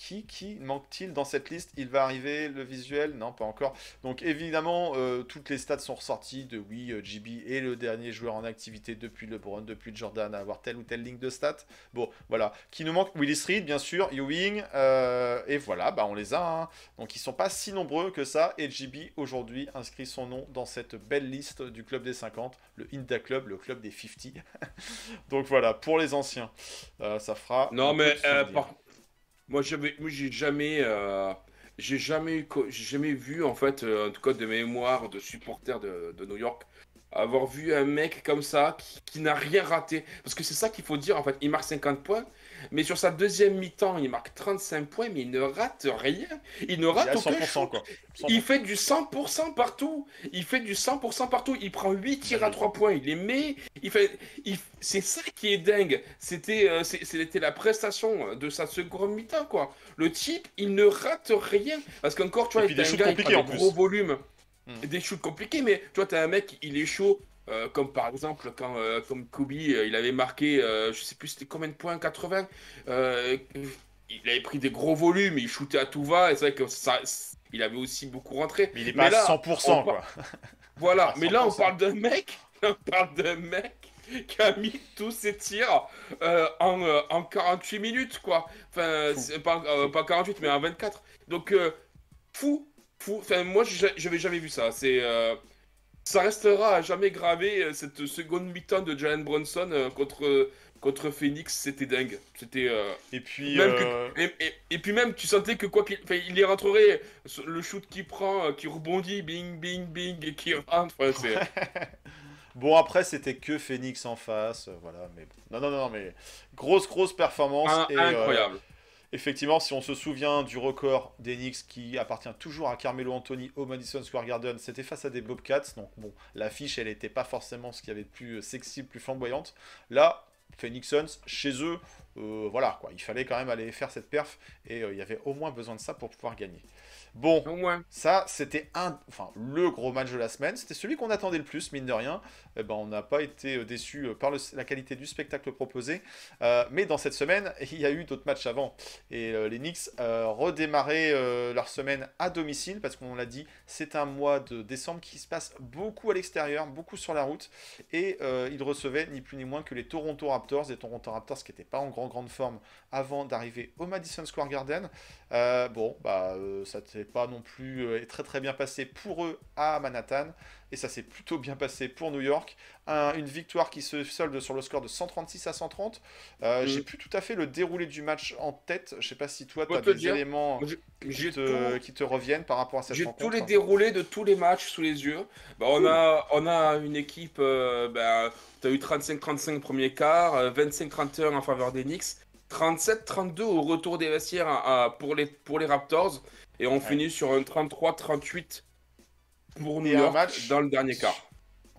S4: Euh.
S3: Qui, qui manque-t-il dans cette liste? Il va arriver, le visuel? Non, pas encore. Donc évidemment, euh, toutes les stats sont ressorties de oui, euh, JB est le dernier joueur en activité depuis LeBron, depuis Jordan, à avoir telle ou telle ligne de stats. Bon, voilà. Qui nous manque? Willis Reed, bien sûr, Ewing, euh, et voilà, bah, on les a. hein. Donc ils sont pas si nombreux que ça. Et JB, aujourd'hui, inscrit son nom dans cette belle liste du club des 50, le Inda Club, le club des 50. [LAUGHS] Donc voilà, pour les anciens, euh, ça fera...
S4: Non, mais euh, par- moi, j'ai jamais, euh, j'ai jamais, vu en fait, euh, en tout cas de mémoire de supporter de, New York, avoir vu un mec comme ça qui n'a rien raté. Parce que c'est ça qu'il faut dire en fait. Il marque 50 points, mais sur sa deuxième mi-temps, il marque 35 points, mais il ne rate rien. Il ne
S3: Il
S4: rate
S3: à
S4: aucun
S3: 100%,
S4: shoot.
S3: quoi. 100%.
S4: Il fait du 100% partout. Il fait du 100% partout. Il prend 8 tirs à 3 points. Il les met. Il fait. il- C'est ça qui est dingue. C'était, euh, c'était la prestation de sa seconde mi-temps, quoi. Le type, il ne rate rien. Parce qu'encore, tu vois, t'as
S3: des
S4: un gars, il prend
S3: en
S4: des gros volumes.
S3: Hmm.
S4: Des shoots compliqués, mais tu vois, t'as un mec, il est chaud. Euh, comme par exemple quand euh, comme Kobe euh, il avait marqué je sais plus c'était combien de points 80 euh, il avait pris des gros volumes il shootait à tout va et c'est vrai que ça il avait aussi beaucoup rentré
S3: Mais il est
S4: Mais
S3: pas
S4: là,
S3: à 100%,
S4: on
S3: quoi.
S4: voilà, [LAUGHS] mais là on
S3: 100%.
S4: parle d'un mec, [LAUGHS] on parle d'un mec qui a mis tous ses tirs en, en 48 minutes, quoi. Enfin, pas, pas 48, mais en 24. Donc, fou, fou. Enfin, moi, j'avais jamais vu ça. C'est, ça restera à jamais gravé euh, cette seconde mi-temps de Jalen Brunson euh, contre contre Phoenix. C'était dingue. C'était euh,
S3: Et puis,
S4: même que-
S3: euh,
S4: et, et- et puis même, tu sentais que quoi qu'il enfin, il y rentrerait, le shoot qu'il prend, euh, qui rebondit, bing, bing, bing, et qui rentre. enfin, c'est- [LAUGHS]
S3: bon, après, c'était que Phoenix en face. euh, Voilà, mais. Non, non, non, mais grosse, grosse performance.
S4: Un-
S3: et, euh,
S4: incroyable.
S3: Effectivement, si on se souvient du record des qui appartient toujours à Carmelo Anthony au Madison Square Garden, c'était face à des Bobcats. Donc, bon, l'affiche, elle n'était pas forcément ce qu'il y avait de plus euh, sexy, plus flamboyante. Là, Phoenix Suns, chez eux, euh, voilà, quoi. Il fallait quand même aller faire cette perf. Et euh, il y avait au moins besoin de ça pour pouvoir gagner. Bon,
S4: Au moins.
S3: Ça, c'était un, enfin, le gros match de la semaine. C'était celui qu'on attendait le plus, mine de rien. Eh ben, on n'a pas été euh, déçu euh, par le- la qualité du spectacle proposé. Euh, mais dans cette semaine, [LAUGHS] il y a eu d'autres matchs avant. Et euh, les Knicks euh, redémarraient leur semaine à domicile parce qu'on l'a dit, c'est un mois de décembre qui se passe beaucoup à l'extérieur, beaucoup sur la route. Et ils recevaient ni plus ni moins que les Toronto Raptors. Les Toronto Raptors qui n'étaient pas en grand, grande forme avant d'arriver au Madison Square Garden. Euh, bon, bah, euh, ça s'est pas non plus euh, très très bien passé pour eux à Manhattan, et ça s'est plutôt bien passé pour New York. Un- une victoire qui se solde sur le score de 136 à 130. Euh,
S4: Mm.
S3: J'ai plus tout à fait le déroulé du match en tête. Je sais pas si toi, tu as des
S4: dire,
S3: éléments
S4: J'ai
S3: qui
S4: j'ai
S3: te,
S4: tout-
S3: qui te reviennent par rapport à cette
S4: j'ai
S3: rencontre.
S4: tous les déroulés de tous les matchs sous les yeux. Bah, on, a, on a une équipe, euh, bah, tu as eu 35-35 premier quart, euh, 25-31 en faveur des Knicks. 37-32 au retour des vestiaires à- à- pour, les, pour les Raptors. Et on
S3: Ouais.
S4: finit sur un 33-38 pour New York
S3: match-
S4: dans le dernier quart.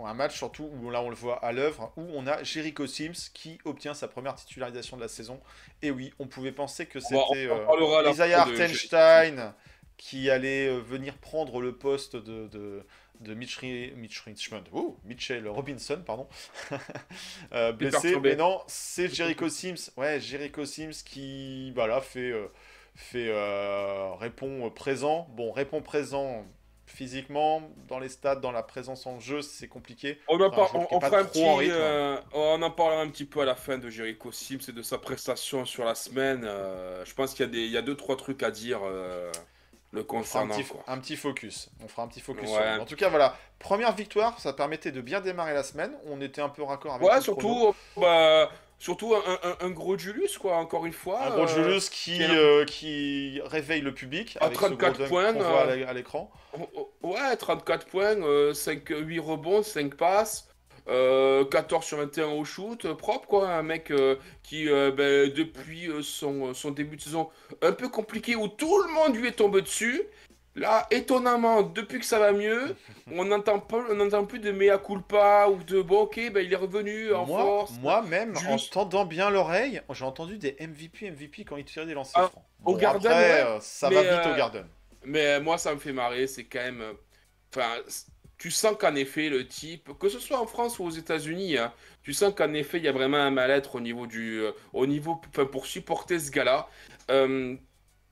S3: Un match surtout où là on le voit à l'œuvre, où on a Jericho Sims qui obtient sa première titularisation de la saison. Et oui, on pouvait penser que c'était euh, Isaiah Hartenstein qui allait euh, venir prendre le poste de, de, de Mitch, Mitch Richmond, oh, Mitchell Robinson, pardon, [LAUGHS] Euh, blessé. Mais non, c'est Jericho Sims, ouais, Jericho Sims qui voilà, fait, euh, fait euh, répond présent. Bon, répond présent physiquement, dans les stades, dans la présence en jeu, c'est compliqué.
S4: On, en on- on fera un petit,
S3: rythme.
S4: euh, on parlera un petit peu à la fin de Jericho Sims et de sa prestation sur la semaine. Euh, je pense qu'il y a y deux trois trucs à dire euh, le
S3: On fera un
S4: concernant.
S3: petit,
S4: quoi.
S3: un petit focus. On fera un petit focus.
S4: Ouais.
S3: sur lui. En tout cas, voilà. Première victoire, ça permettait de bien démarrer la semaine. On était un peu raccord avec
S4: Ouais,
S3: le chrono.
S4: surtout, bah, surtout un, un- un gros Julius quoi. Encore une fois.
S3: Un gros
S4: euh,
S3: Julius qui, euh, qui réveille le public
S4: À
S3: avec ce gros
S4: 34
S3: dunk
S4: points,
S3: voit à
S4: euh,
S3: à l'écran.
S4: Oh, oh, Ouais, 34 points, euh, 5, 8 rebonds, 5 passes, euh, 14 sur 21 au shoot, euh, propre quoi, un mec euh, qui euh, ben, depuis euh, son, son début de saison un peu compliqué où tout le monde lui est tombé dessus. Là, étonnamment, depuis que ça va mieux, [LAUGHS] on n'entend plus de mea culpa ou de bon ok, ben, il est revenu en
S3: Moi,
S4: force.
S3: moi-même, en tendant bien l'oreille, j'ai entendu des MVP, MVP quand ils tiraient des lancers
S4: Ah,
S3: francs.
S4: au Garden,
S3: après,
S4: ouais,
S3: euh, ça va vite
S4: euh,
S3: au Garden.
S4: Mais moi, ça me fait marrer, c'est quand même. euh, Enfin, tu sens qu'en effet, le type, que ce soit en France ou aux États-Unis, hein, tu sens qu'en effet, il y a vraiment un mal-être au niveau du. euh, au niveau. Pour supporter ce gars-là. Euh,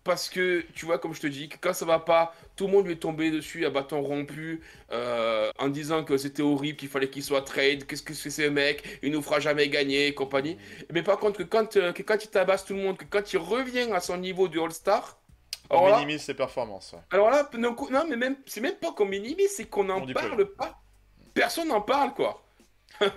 S4: parce que, tu vois, comme je te dis, que quand ça va pas, tout le monde lui est tombé dessus à bâton rompu, euh, en disant que c'était horrible, qu'il fallait qu'il soit trade, qu'est-ce que c'est ce mec, il nous fera jamais gagner, et compagnie. Mais par contre, que quand, que quand il tabasse tout le monde, que quand il revient à son niveau de All-Star,
S3: On
S4: alors là,
S3: minimise ses performances. ouais.
S4: alors là, non, non, mais même, c'est même pas qu'on minimise, c'est qu'on n'en parle pas. Personne n'en parle, quoi.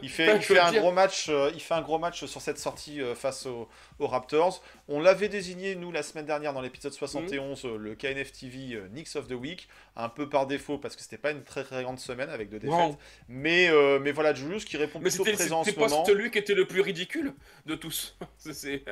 S3: Il fait,
S4: Enfin, [LAUGHS]
S3: il
S4: je
S3: fait
S4: veux
S3: un
S4: dire-
S3: gros match. euh, il fait un gros match sur cette sortie euh, face aux, aux Raptors. On l'avait désigné nous la semaine dernière dans l'épisode 71 euh, le KNF TV Knicks of the Week, un peu par défaut parce que c'était pas une très, très grande semaine avec deux défaites. Mais mais voilà Julius qui répond
S4: Mais
S3: plutôt présent en ce
S4: c'était pas
S3: moment.
S4: celui qui était le plus ridicule de tous. [LAUGHS] C'est-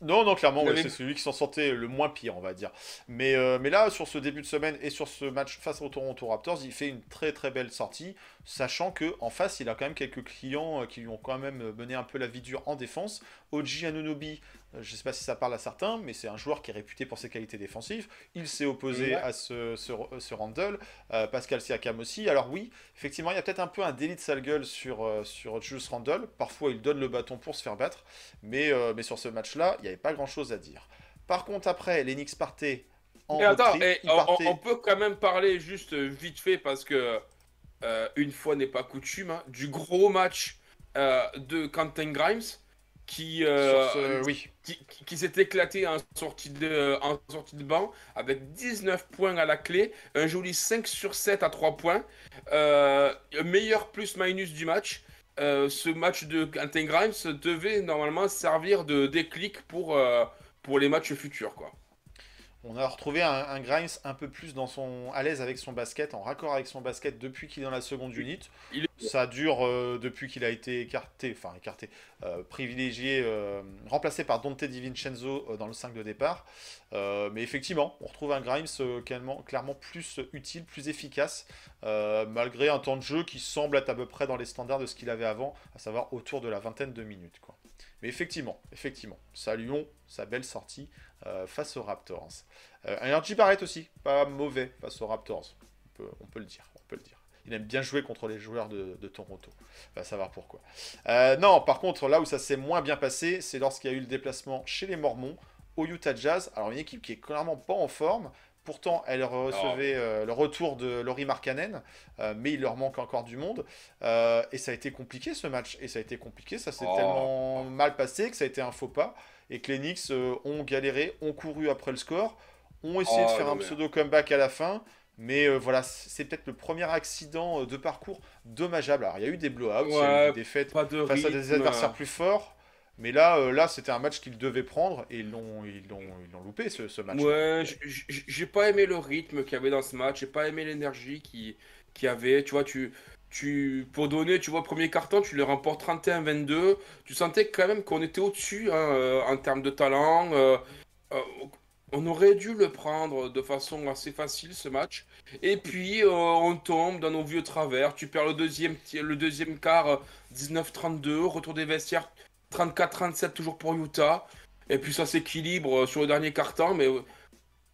S3: Non, non, clairement, ouais, c'est celui qui s'en sortait le moins pire, on va dire. Mais, euh, mais là, sur ce début de semaine et sur ce match face aux Toronto Raptors, il fait une très très belle sortie, sachant que en face, il a quand même quelques clients euh, qui lui ont quand même mené un peu la vie dure en défense. Oji Anunobi, euh, je sais pas si ça parle à certains, mais c'est un joueur qui est réputé pour ses qualités défensives. Il s'est opposé
S4: Ouais.
S3: à ce, ce, ce Randle, euh, Pascal Siakam aussi. Alors oui, effectivement, il y a peut-être un peu un délit de sale gueule sur, euh, sur Julius Randle. Parfois, il donne le bâton pour se faire battre. Mais, euh, mais sur ce match-là, il n'y avait pas grand-chose à dire. Par contre, après, les Knicks partaient en
S4: Et attends,
S3: retrait.
S4: et
S3: Ils
S4: on, peut quand même parler juste vite fait parce que euh, une fois n'est pas coutume hein, du gros match euh, de Quentin Grimes qui, euh,
S3: ce- Oui,
S4: qui, s'est éclaté en sortie, de, en sortie de banc avec 19 points à la clé, un joli 5 sur 7 à 3 points, euh, meilleur plus-minus du match. Euh, ce match de Quentin Grimes devait normalement servir de déclic pour, pour les matchs futurs. Quoi.
S3: On a retrouvé un, un Grimes un peu plus dans son, à l'aise avec son basket, en raccord avec son basket depuis qu'il est dans la seconde unit. Ça dure euh, depuis qu'il a été écarté, enfin écarté, euh, privilégié, euh, remplacé par Dante DiVincenzo dans le 5 de départ. Mais effectivement, on retrouve un Grimes clairement, clairement plus utile, plus efficace, malgré un temps de jeu qui semble être à peu près dans les standards de ce qu'il avait avant, à savoir autour de la vingtaine de minutes. Quoi. Mais effectivement, effectivement, saluons sa belle sortie euh, face aux Raptors. Euh, un RJ Barrett aussi, pas mauvais face aux Raptors, on peut, le dire. Il aime bien jouer contre les joueurs de, de Toronto. Va savoir pourquoi. Euh, non, par contre, là où ça s'est moins bien passé, c'est lorsqu'il y a eu le déplacement chez les Mormons au Utah Jazz. Alors une équipe qui est clairement pas en forme. Pourtant, elle recevait euh, le retour de Laurie Markkanen, euh, mais il leur manque encore du monde. Euh, et ça a été compliqué ce match. Et ça a été compliqué, ça s'est
S4: Oh.
S3: tellement mal passé que ça a été un faux pas. Et que les Knicks ont galéré, ont couru après le score, ont essayé de
S4: Oh,
S3: faire un pseudo comeback à la fin. Mais voilà, c'est peut-être le premier accident de parcours dommageable. Alors, il y a eu des blowouts,
S4: Ouais,
S3: des défaites
S4: de
S3: face à des adversaires plus forts. Mais là, euh, là c'était un match qu'ils devaient prendre et ils l'ont, loupé ce, match.
S4: Ouais, j'ai pas aimé le rythme qu'il y avait dans ce match, j'ai pas aimé l'énergie qui qui avait. Tu vois, tu tu, pour donner, tu vois, premier carton, tu le remportes 31-22. Tu sentais quand même qu'on était au-dessus hein, euh, en termes de talent. euh, on aurait dû le prendre de façon assez facile ce match. Et puis on tombe dans nos vieux travers. Tu perds le deuxième, le deuxième quart euh, 19-32. Retour des vestiaires 34-37 toujours pour Utah. Et puis ça s'équilibre euh, sur le dernier quart-temps. Mais euh,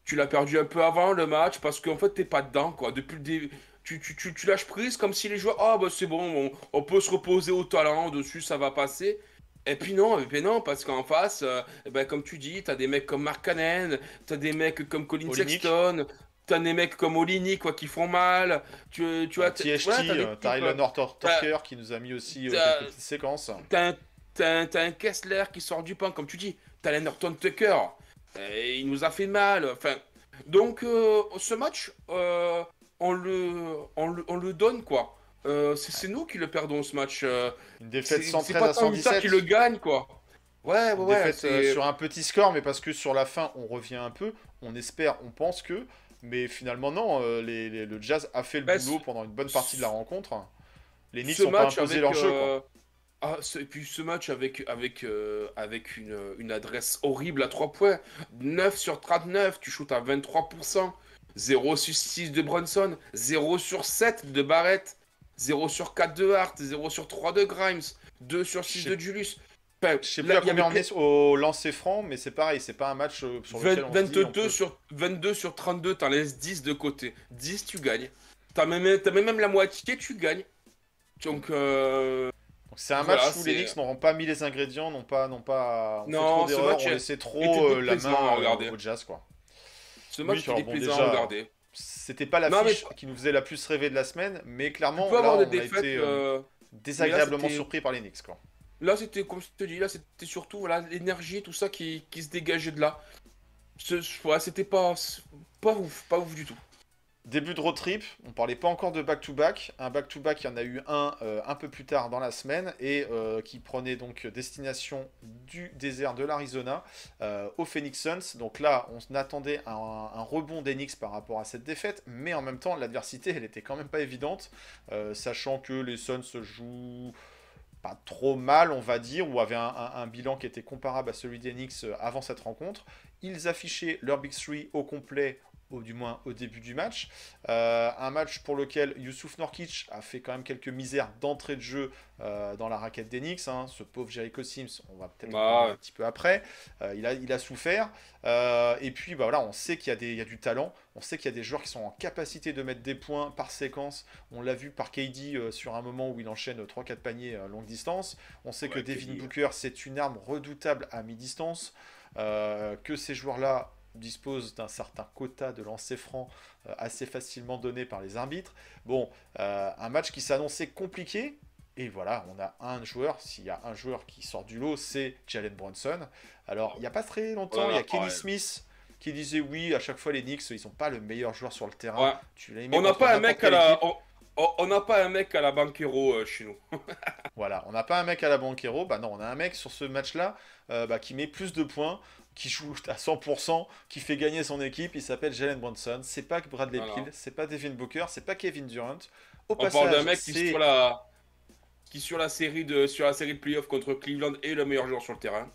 S4: tu l'as perdu un peu avant le match parce qu'en fait t'es pas dedans quoi. Depuis le début. Tu, tu, tu, tu lâches prise comme si les joueurs, ah bah c'est bon, on, on peut se reposer au talent dessus, ça va passer. Et puis non, et puis non, parce qu'en face, euh, ben, comme tu dis, t'as des mecs comme Mark Cannon, t'as des mecs comme Colin
S3: Olynyk.
S4: Sexton, t'as des mecs comme Olini quoi qui font mal. Tu, tu t'as-
S3: THT,
S4: t'as
S3: Tyler North Tucker qui nous a mis aussi euh, quelques petites séquences.
S4: T'as un, t'as un- Kessler qui sort du pain, comme tu dis. T'as Lennorton Tucker. Et il nous a fait mal. Enfin, donc, euh, ce match, euh, on, le, on, le, on le donne, quoi. Euh, c'est nous qui le perdons, ce match.
S3: Une défaite
S4: c'est c'est
S3: 113
S4: pas
S3: à
S4: tant Utah
S3: 117.
S4: qui le gagne, quoi. Ouais, ouais,
S3: Une
S4: ouais.
S3: défaite sur un petit score, mais parce que sur la fin, on revient un peu. On espère, on pense que. Mais finalement, non. les- les- le Jazz a fait le
S4: Bah,
S3: boulot pendant une bonne partie de la rencontre. Les Knicks n'ont pas imposé leur jeu. Quoi.
S4: Ah, et puis ce match avec, avec, euh, avec une, une adresse horrible à 3 points. 9 sur 39, tu shootes à 23%. 0 sur 6 de Brunson. 0 sur 7 de Barrett. 0 sur 4 de Hart. 0 sur 3 de Grimes. 2 sur 6
S3: Je sais-
S4: de Julius. Enfin,
S3: Je sais plus
S4: là,
S3: combien on est au lancer franc, mais c'est pareil, c'est pas un match euh, sur lequel
S4: 20
S3: on se dit, on
S4: 22,
S3: peut-
S4: sur, 22 sur 32, t'en laisses 10 de côté. 10, tu gagnes. T'as même, t'as même la moitié, tu gagnes. Donc, euh,
S3: Donc c'est un
S4: Voilà,
S3: match où les Knicks n'auront pas mis les ingrédients, n'ont pas, n'ont pas, ont fait
S4: Non,
S3: trop d'erreurs,
S4: a-
S3: laissé trop euh, la main
S4: à
S3: euh,
S4: regarder.
S3: au Jazz quoi.
S4: ce match
S3: Oui,
S4: était
S3: alors bon,
S4: plaisant
S3: déjà,
S4: à regarder.
S3: C'était pas
S4: Non,
S3: l'affiche
S4: mais-
S3: qui nous faisait la plus rêver de la semaine, mais clairement là on
S4: des
S3: a
S4: défaites.
S3: été euh,
S4: euh,
S3: désagréablement surpris par les Knicks quoi.
S4: Là, c'était comme je te dis, là, c'était surtout voilà l'énergie, tout ça qui, qui se dégageait de là. C'était pas, pas ouf, pas ouf du tout.
S3: Début de road trip, on parlait pas encore de back-to-back. Un back-to-back, il y en a eu un euh, un peu plus tard dans la semaine et euh, qui prenait donc destination du désert de l'Arizona euh, au Phoenix Suns. Donc là, on attendait un, rebond d'Enix par rapport à cette défaite, mais en même temps, l'adversité, elle était quand même pas évidente, euh, sachant que les Suns jouent pas trop mal, on va dire, ou avaient un, bilan qui était comparable à celui d'Enix avant cette rencontre. Ils affichaient leur Big Three au complet, au, du moins au début du match. Euh, un match pour lequel Youssouf Norkic a fait quand même quelques misères d'entrée de jeu euh, dans la raquette d'Enix. hein. Ce pauvre Jericho Sims, on va peut-être
S4: Bah, ouais.
S3: un petit peu après. Euh, il, a, il a souffert. Et puis bah, voilà, on sait qu'il y, a des- il y a du talent. On sait qu'il y a des joueurs qui sont en capacité de mettre des points par séquence. On l'a vu par KD sur un moment où il enchaîne 3-4 paniers à longue distance. On sait que Devin. Booker, c'est une arme redoutable à mi-distance. Que ces joueurs-là disposent d'un certain quota de lancers francs euh, assez facilement donné par les arbitres. Bon, euh, un match qui s'annonçait compliqué. Et voilà, on a un joueur, s'il y a un joueur qui sort du lot, c'est Jalen Brunson. Alors, il n'y a pas très longtemps,
S4: Ouais,
S3: il y a
S4: ouais.
S3: Kenny Smith qui disait oui, à chaque fois les Knicks, ils sont pas le meilleur joueur sur le terrain.
S4: Ouais.
S3: Tu
S4: On n'a pas un mec à la, on- n'a pas un mec à la Banquero euh, chez nous. [LAUGHS]
S3: Voilà, on n'a pas un mec à la Banquero, bah non, on a un mec sur ce match-là euh, bah, qui met plus de points, qui joue à 100%, qui fait gagner son équipe, il s'appelle Jalen Brunson, c'est pas Bradley
S4: Voilà.
S3: Beal, c'est pas Devin Booker, c'est pas Kevin Durant. Au
S4: On parle d'un mec qui sur la, qui sur la série de, sur la série de playoffs contre Cleveland est le meilleur joueur sur le terrain.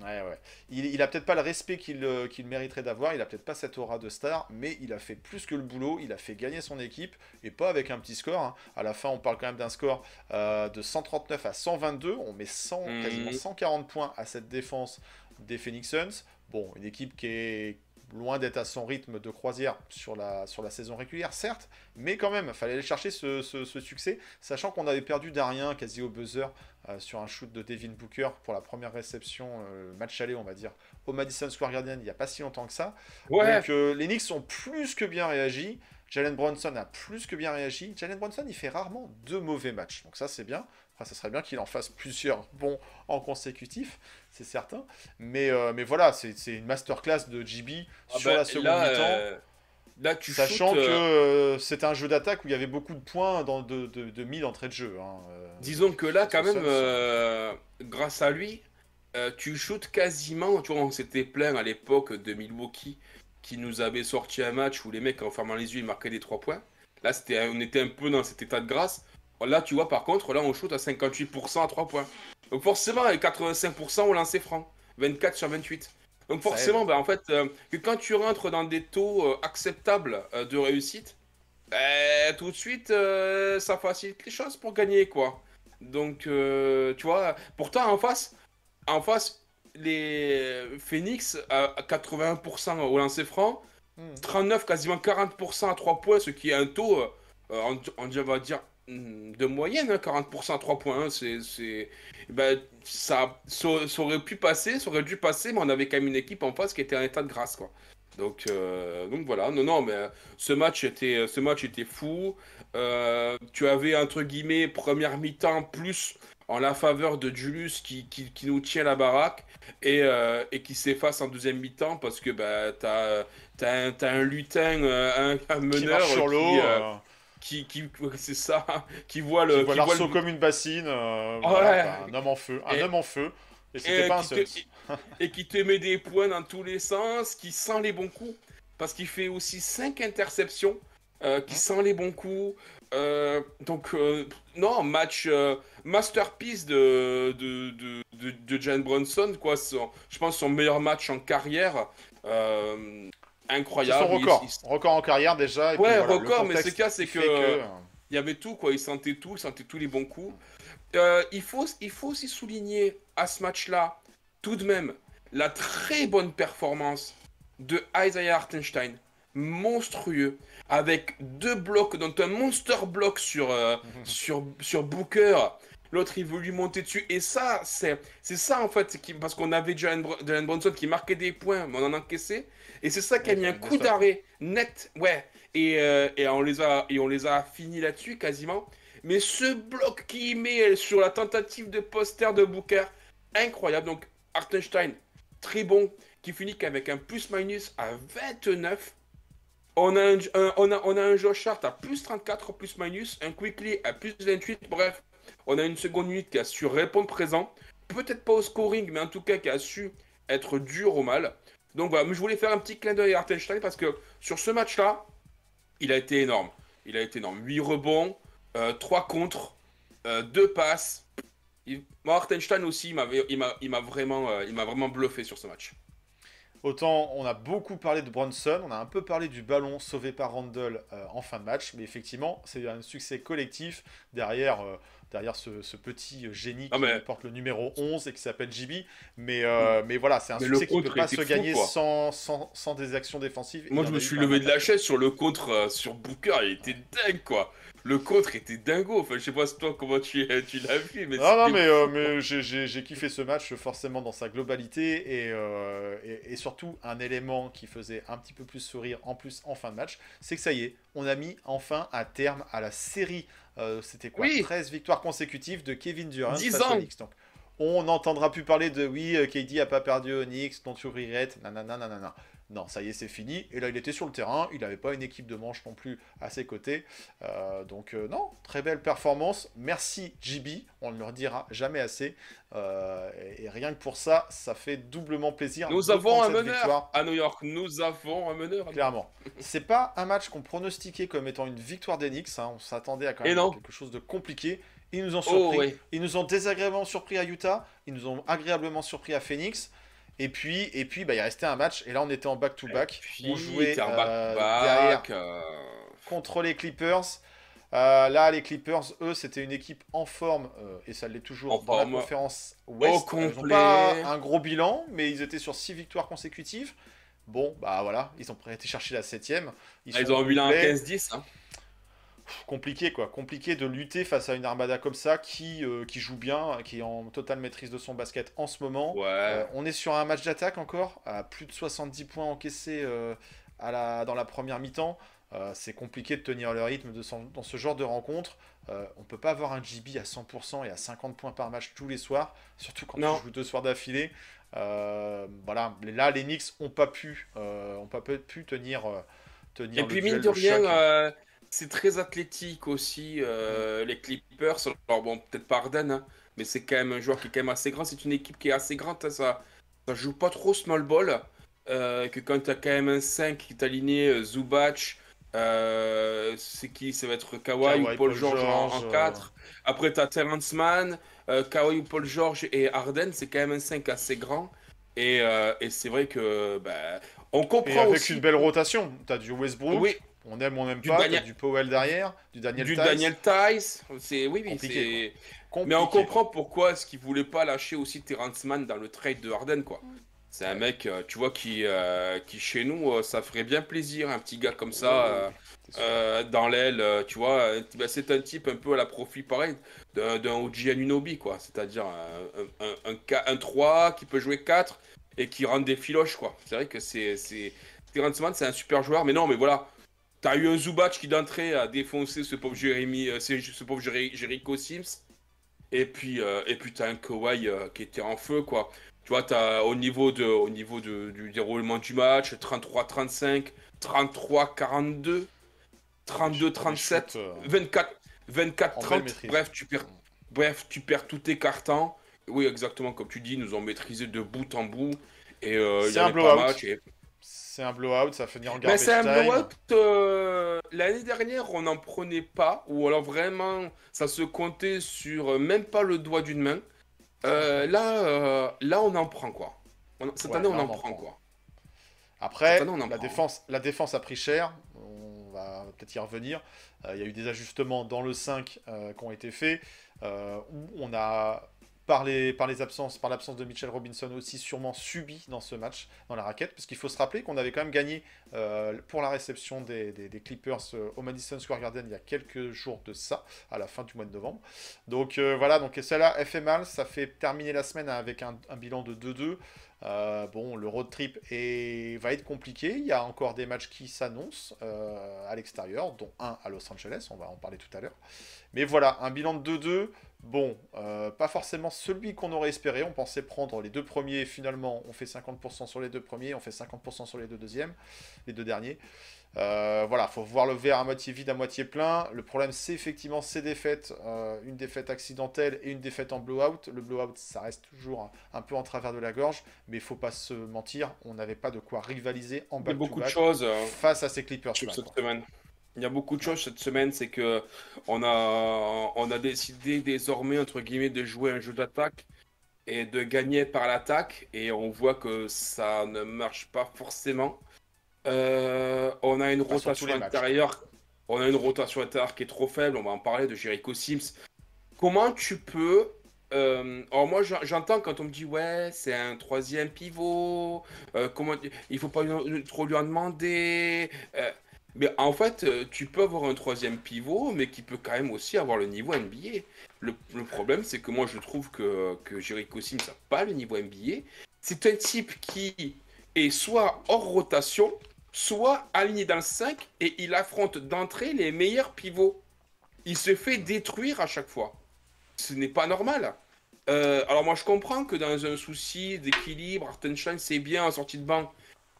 S3: Ouais, ouais. Il, il a peut-être pas le respect qu'il euh, qu'il mériterait d'avoir, il a peut-être pas cette aura de star, mais il a fait plus que le boulot, il a fait gagner son équipe, et pas avec un petit score. hein. À la fin, on parle quand même d'un score euh, de 139 à 122, on met 100,
S4: Mhm.
S3: quasiment 140 points à cette défense des Phoenix Suns. Bon, une équipe qui est loin d'être à son rythme de croisière sur la, sur la saison régulière, certes, mais quand même, il fallait aller chercher ce, ce- ce succès, sachant qu'on avait perdu d'Arien quasi au buzzer euh, sur un shoot de Devin Booker pour la première réception, euh, match aller, on va dire, au Madison Square Garden il n'y a pas si longtemps que ça.
S4: Ouais.
S3: Donc euh, les Knicks ont plus que bien réagi. Jalen Brunson a plus que bien réagi. Jalen Brunson, il fait rarement deux mauvais matchs. Donc ça, c'est bien. Enfin, ça serait bien qu'il en fasse plusieurs bons en consécutif, c'est certain. Mais, euh, mais voilà, c'est une masterclass de GB
S4: Ah
S3: sur
S4: bah,
S3: la seconde
S4: là,
S3: mi-temps.
S4: euh, là, tu
S3: Sachant
S4: shootes,
S3: que
S4: euh,
S3: c'était un jeu d'attaque où il y avait beaucoup de points dans, de, de, de mis d'entrée de jeu. hein.
S4: Disons que là, quand même,
S3: ça,
S4: grâce à lui, tu shootes quasiment. Tu vois, on s'était plaint à l'époque de Milwaukee qui nous avait sorti un match où les mecs, en fermant les yeux, ils marquaient des 3 points. Là, c'était, on était un peu dans cet état de grâce. Là, tu vois, par contre, là, on shoot à 58% à 3 points. Donc forcément, avec 85% au lancer franc. 24 sur 28. Donc forcément, bah, en fait, euh, que quand tu rentres dans des taux euh, acceptables euh, de réussite, bah, tout de suite, ça facilite les choses pour gagner, quoi. Donc, tu vois, pourtant, en face, en face, les Phoenix à à 81% au lancer franc,
S3: Hmm.
S4: 39, quasiment 40% à 3 points, ce qui est un taux, on, on va dire, hmm, de moyenne, hein, 40% à 3 points. hein, c'est, c'est- ben, ça, ça, ça aurait pu passer, ça aurait dû passer, mais on avait quand même une équipe en face qui était en état de grâce, quoi. Donc, euh, donc voilà, non, non, mais euh, ce match était, ce match était fou. Euh, tu avais, entre guillemets, première mi-temps plus en la faveur de Julius qui, qui, qui nous tient la baraque et, euh, et qui s'efface en deuxième mi-temps parce que bah, t'as, t'as, un, lutin, euh, un, un
S3: Qui
S4: meneur
S3: marche sur
S4: qui,
S3: l'eau,
S4: euh,
S3: euh,
S4: qui, qui- c'est ça, [LAUGHS] qui voit le,
S3: qui voit
S4: qui voit
S3: l'arceau
S4: le-
S3: comme une bassine. euh, voilà, un homme en feu. Un
S4: Et-
S3: homme en feu. Et
S4: et,
S3: c'était pas un
S4: qui
S3: seul.
S4: te, [LAUGHS] et qui te met des points dans tous les sens, qui sent les bons coups, parce qu'il fait aussi 5 interceptions, euh, qui sent les bons coups. Euh, donc, euh, non, match masterpiece de, de, de, de, de Brunson, quoi. Son- je pense son meilleur match en carrière. Euh,
S3: C'est
S4: incroyable.
S3: son record.
S4: il-
S3: Record en carrière déjà. et puis
S4: Ouais,
S3: voilà, le
S4: record, mais ce a, c'est que- il y avait tout, quoi. Il sentait tout, il sentait tous les bons coups. Euh, il, faut, il faut aussi souligner à ce match-là, tout de même, la très bonne performance de Isaiah Hartenstein. Monstrueux. Avec deux blocs, donc un monster block sur, euh, [LAUGHS] sur, sur Booker. L'autre, il veut lui monter dessus. Et ça, c'est c'est ça, en fait. Qui, parce qu'on avait Jalen, Br- Jalen Brunson qui marquait des points, mais on en encaissait. Et c'est ça qui a mis un coup d'arrêt net. Ouais. Et, euh, et, on les a, et on les a finis là-dessus quasiment. Mais ce bloc qu'il met sur la tentative de poster de Booker, incroyable. Donc, Hartenstein, très bon, qui finit qu'avec un plus-minus à 29. On a un, un- on, a, on a un Josh Hart à plus 34 plus-minus, un Quickly à plus 28. Bref, on a une seconde unité qui a su répondre présent. Peut-être pas au scoring, mais en tout cas qui a su être dur au mal. Donc voilà, mais je voulais faire un petit clin d'œil à Hartenstein parce que sur ce match-là, il a été énorme. Il a été énorme. 8 rebonds, 3 contre, 2 passes. Moi, Hartenstein aussi, euh, il m'a vraiment bluffé sur ce match.
S3: Autant on a beaucoup parlé de Bronson, on a un peu parlé du ballon sauvé par Randall euh, en fin de match, mais effectivement, c'est un succès collectif derrière, euh, derrière ce, ce petit génie
S4: Ah,
S3: qui porte le numéro 11 et qui s'appelle JB. Mais, euh, mais voilà, c'est un
S4: Mais
S3: succès qui ne peut pas se
S4: fou,
S3: gagner sans, sans, sans des actions défensives.
S4: Moi, je me suis levé de la chaise sur le contre euh, sur Booker. Il était dingue, quoi. Le contre était dingo. Enfin, je sais pas toi comment tu, [LAUGHS] tu l'as vu, mais
S3: Non, non, mais, euh, mais j'ai- kiffé ce match forcément dans sa globalité et, euh, et, et surtout un élément qui faisait un petit peu plus sourire en plus en fin de match, c'est que ça y est, on a mis enfin un terme à la série. Euh, C'était quoi
S4: Oui.
S3: 13 victoires consécutives de Kevin Durant
S4: 10
S3: face aux
S4: ans.
S3: Knicks. Donc, on n'entendra plus parler de oui, euh, KD a pas perdu aux Knicks, don't you regret, nanana, nanana. Non, ça y est, c'est fini. Et là, il était sur le terrain. Il n'avait pas une équipe de manche non plus à ses côtés. Euh, donc, euh, non, très belle performance. Merci, JB. On ne le redira jamais assez. Euh, et, et rien que pour ça, ça fait doublement plaisir.
S4: Nous avons un meneur
S3: victoire.
S4: à New York. Nous avons un meneur.
S3: Clairement. [LAUGHS] C'est pas un match qu'on pronostiquait comme étant une victoire des Knicks. hein. On s'attendait à quand même quelque chose de compliqué. Ils nous ont
S4: Oh,
S3: surpris. Ils nous ont désagréablement surpris à Utah. Ils nous ont agréablement surpris à Phoenix. Et puis, et puis bah, il restait un match. Et là, on était en back-to-back.
S4: Puis,
S3: On jouait
S4: en
S3: euh,
S4: back-back,
S3: derrière
S4: euh,
S3: contre les Clippers. Euh, là, les Clippers, eux, c'était une équipe en forme, euh, et ça l'est toujours
S4: En
S3: dans
S4: forme.
S3: la conférence Ouest.
S4: Au
S3: Ils n'ont pas un gros bilan, mais ils étaient sur 6 victoires consécutives. Bon, bah voilà, ils ont été chercher la septième.
S4: Ils,
S3: sont
S4: ont un bilan à
S3: complets.
S4: 15-10. hein.
S3: Compliqué, quoi. Compliqué de lutter face à une armada comme ça qui, euh, qui joue bien, qui est en totale maîtrise de son basket en ce moment.
S4: Ouais.
S3: Euh, on est sur un match d'attaque encore, à plus de 70 points encaissés euh, à la, dans la première mi-temps. Euh, c'est compliqué de tenir le rythme de son- dans ce genre de rencontre. Euh, on peut pas avoir un GB à 100% et à 50 points par match tous les soirs, surtout quand
S4: Non.
S3: tu joues deux soirs d'affilée. Euh, voilà, là les Knicks ont pas pu, euh, ont pas pu tenir, euh, tenir
S4: Et
S3: le
S4: puis, mine de rien, euh, c'est très athlétique aussi, euh, les Clippers. Alors, bon, peut-être pas Harden, hein, mais c'est quand même un joueur qui est quand même assez grand. C'est une équipe qui est assez grande. hein, ça, ça joue pas trop small ball. euh, que quand tu as quand même un 5 qui est aligné, euh, Zubac, Euh, c'est qui? Ça va être Kawhi,
S3: Kawhi,
S4: ou Paul, George, en-
S3: George,
S4: en
S3: euh.
S4: 4. Après, tu as Terrence Mann, Kawhi, ou Paul George et Harden. C'est quand même un 5 assez grand. Et, et c'est vrai que bah, on
S3: Et
S4: comprend
S3: avec
S4: aussi.
S3: une belle rotation. T'as du Westbrook,
S4: Oui,
S3: on aime ou on n'aime
S4: Du
S3: pas,
S4: Daniel-
S3: du Powell derrière, du Daniel
S4: du
S3: Tice.
S4: Daniel Tice. C'est oui, oui,
S3: Compliqué,
S4: c'est.
S3: Compliqué.
S4: Mais on comprend pourquoi est-ce qu'il voulait pas lâcher aussi Terrence Mann dans le trade de Harden, quoi. C'est un mec, euh, tu vois, qui, euh, qui chez nous, euh, ça ferait bien plaisir, un petit gars comme ça, euh, dans l'aile, tu vois. bah, c'est un type un peu à la profil pareil d'un d'un OG Anunoby, quoi. C'est-à-dire un, un, un, ca- un 3 qui peut jouer 4 et qui rentre des filoches, quoi. C'est vrai que c'est. c'est- Terrence Mann, c'est un super joueur, mais non, mais voilà. T'as eu un Zubac qui d'entrée a défoncé ce pauvre Jérémy, euh, ce, pauvre Jericho Sims. Et puis, euh, et puis t'as un Kawhi euh, qui était en feu, quoi. Tu vois, t'as au niveau, de, au niveau de- du déroulement du match, 33-35, 33-42, 32-37,
S3: Shoot, euh,
S4: 24,
S3: En belle
S4: 24-30.
S3: maîtrise.
S4: Bref, tu perds, bref, tu perds tous tes cartons. Oui, exactement, comme tu dis, ils nous ont maîtrisé de bout en bout. Et euh, il y
S3: un
S4: avait pas
S3: blowout.
S4: match. et-
S3: C'est un blowout, ça finit en
S4: mais
S3: garbage
S4: c'est un blowout. euh, L'année dernière, on n'en prenait pas, ou alors vraiment, ça se comptait sur euh, même pas le doigt d'une main. Euh, là, euh, là, on en prend quoi. Cette
S3: Ouais,
S4: année, on en prend
S3: prend.
S4: quoi.
S3: Après,
S4: Cette année, on en
S3: la,
S4: prend.
S3: défense, la défense a pris cher. On va peut-être y revenir. Il y a eu des ajustements dans le 5 euh, qui ont été faits. où on a, par les, par les absences, par l'absence de Mitchell Robinson aussi, sûrement subi dans ce match, dans la raquette. Parce qu'il faut se rappeler qu'on avait quand même gagné euh, pour la réception des, des- Clippers euh, au Madison Square Garden il y a quelques jours de ça, à la fin du mois de novembre. Donc euh, voilà, donc celle-là, elle fait mal. Ça fait terminer la semaine avec un, bilan de 2-2. Euh, bon, le road trip est- va être compliqué. Il y a encore des matchs qui s'annoncent à l'extérieur, dont un à Los Angeles, on va en parler tout à l'heure. Mais voilà, un bilan de 2-2. Bon, euh, pas forcément celui qu'on aurait espéré. On pensait prendre les deux premiers. Finalement, on fait 50% sur les deux premiers, on fait 50% sur les deux deuxièmes, les deux derniers. Euh, voilà, faut voir le verre à moitié vide, à moitié plein. Le problème, c'est effectivement ces défaites, euh, une défaite accidentelle et une défaite en blowout. Le blowout, ça reste toujours un, un peu en travers de la gorge, mais il faut pas se mentir, on n'avait pas de quoi rivaliser en back
S4: beaucoup de choses. euh,
S3: face à ces Clippers. là,
S4: cette semaine. Il y a beaucoup de choses cette semaine, c'est que on a, on a décidé désormais, entre guillemets, de jouer un jeu d'attaque et de gagner par l'attaque, et on voit que ça ne marche pas forcément. Euh, on a une
S3: Pas
S4: rotation intérieure, on a une rotation intérieure qui est trop faible, on va en parler de Jericho Sims. Comment tu peux... euh, alors moi j'en- j'entends quand on me dit ouais c'est un troisième pivot, euh, comment il faut pas trop lui en demander, euh, mais en fait, euh, tu peux avoir un troisième pivot, mais qui peut quand même aussi avoir le niveau NBA. Le, problème, c'est que moi, je trouve que, que Jericho Sims n'a pas le niveau NBA. C'est un type qui est soit hors rotation, soit aligné dans le 5, et il affronte d'entrée les meilleurs pivots. Il se fait détruire à chaque fois. Ce n'est pas normal. Euh, alors moi, je comprends que dans un souci d'équilibre, Hartenstein, c'est bien en sortie de banc.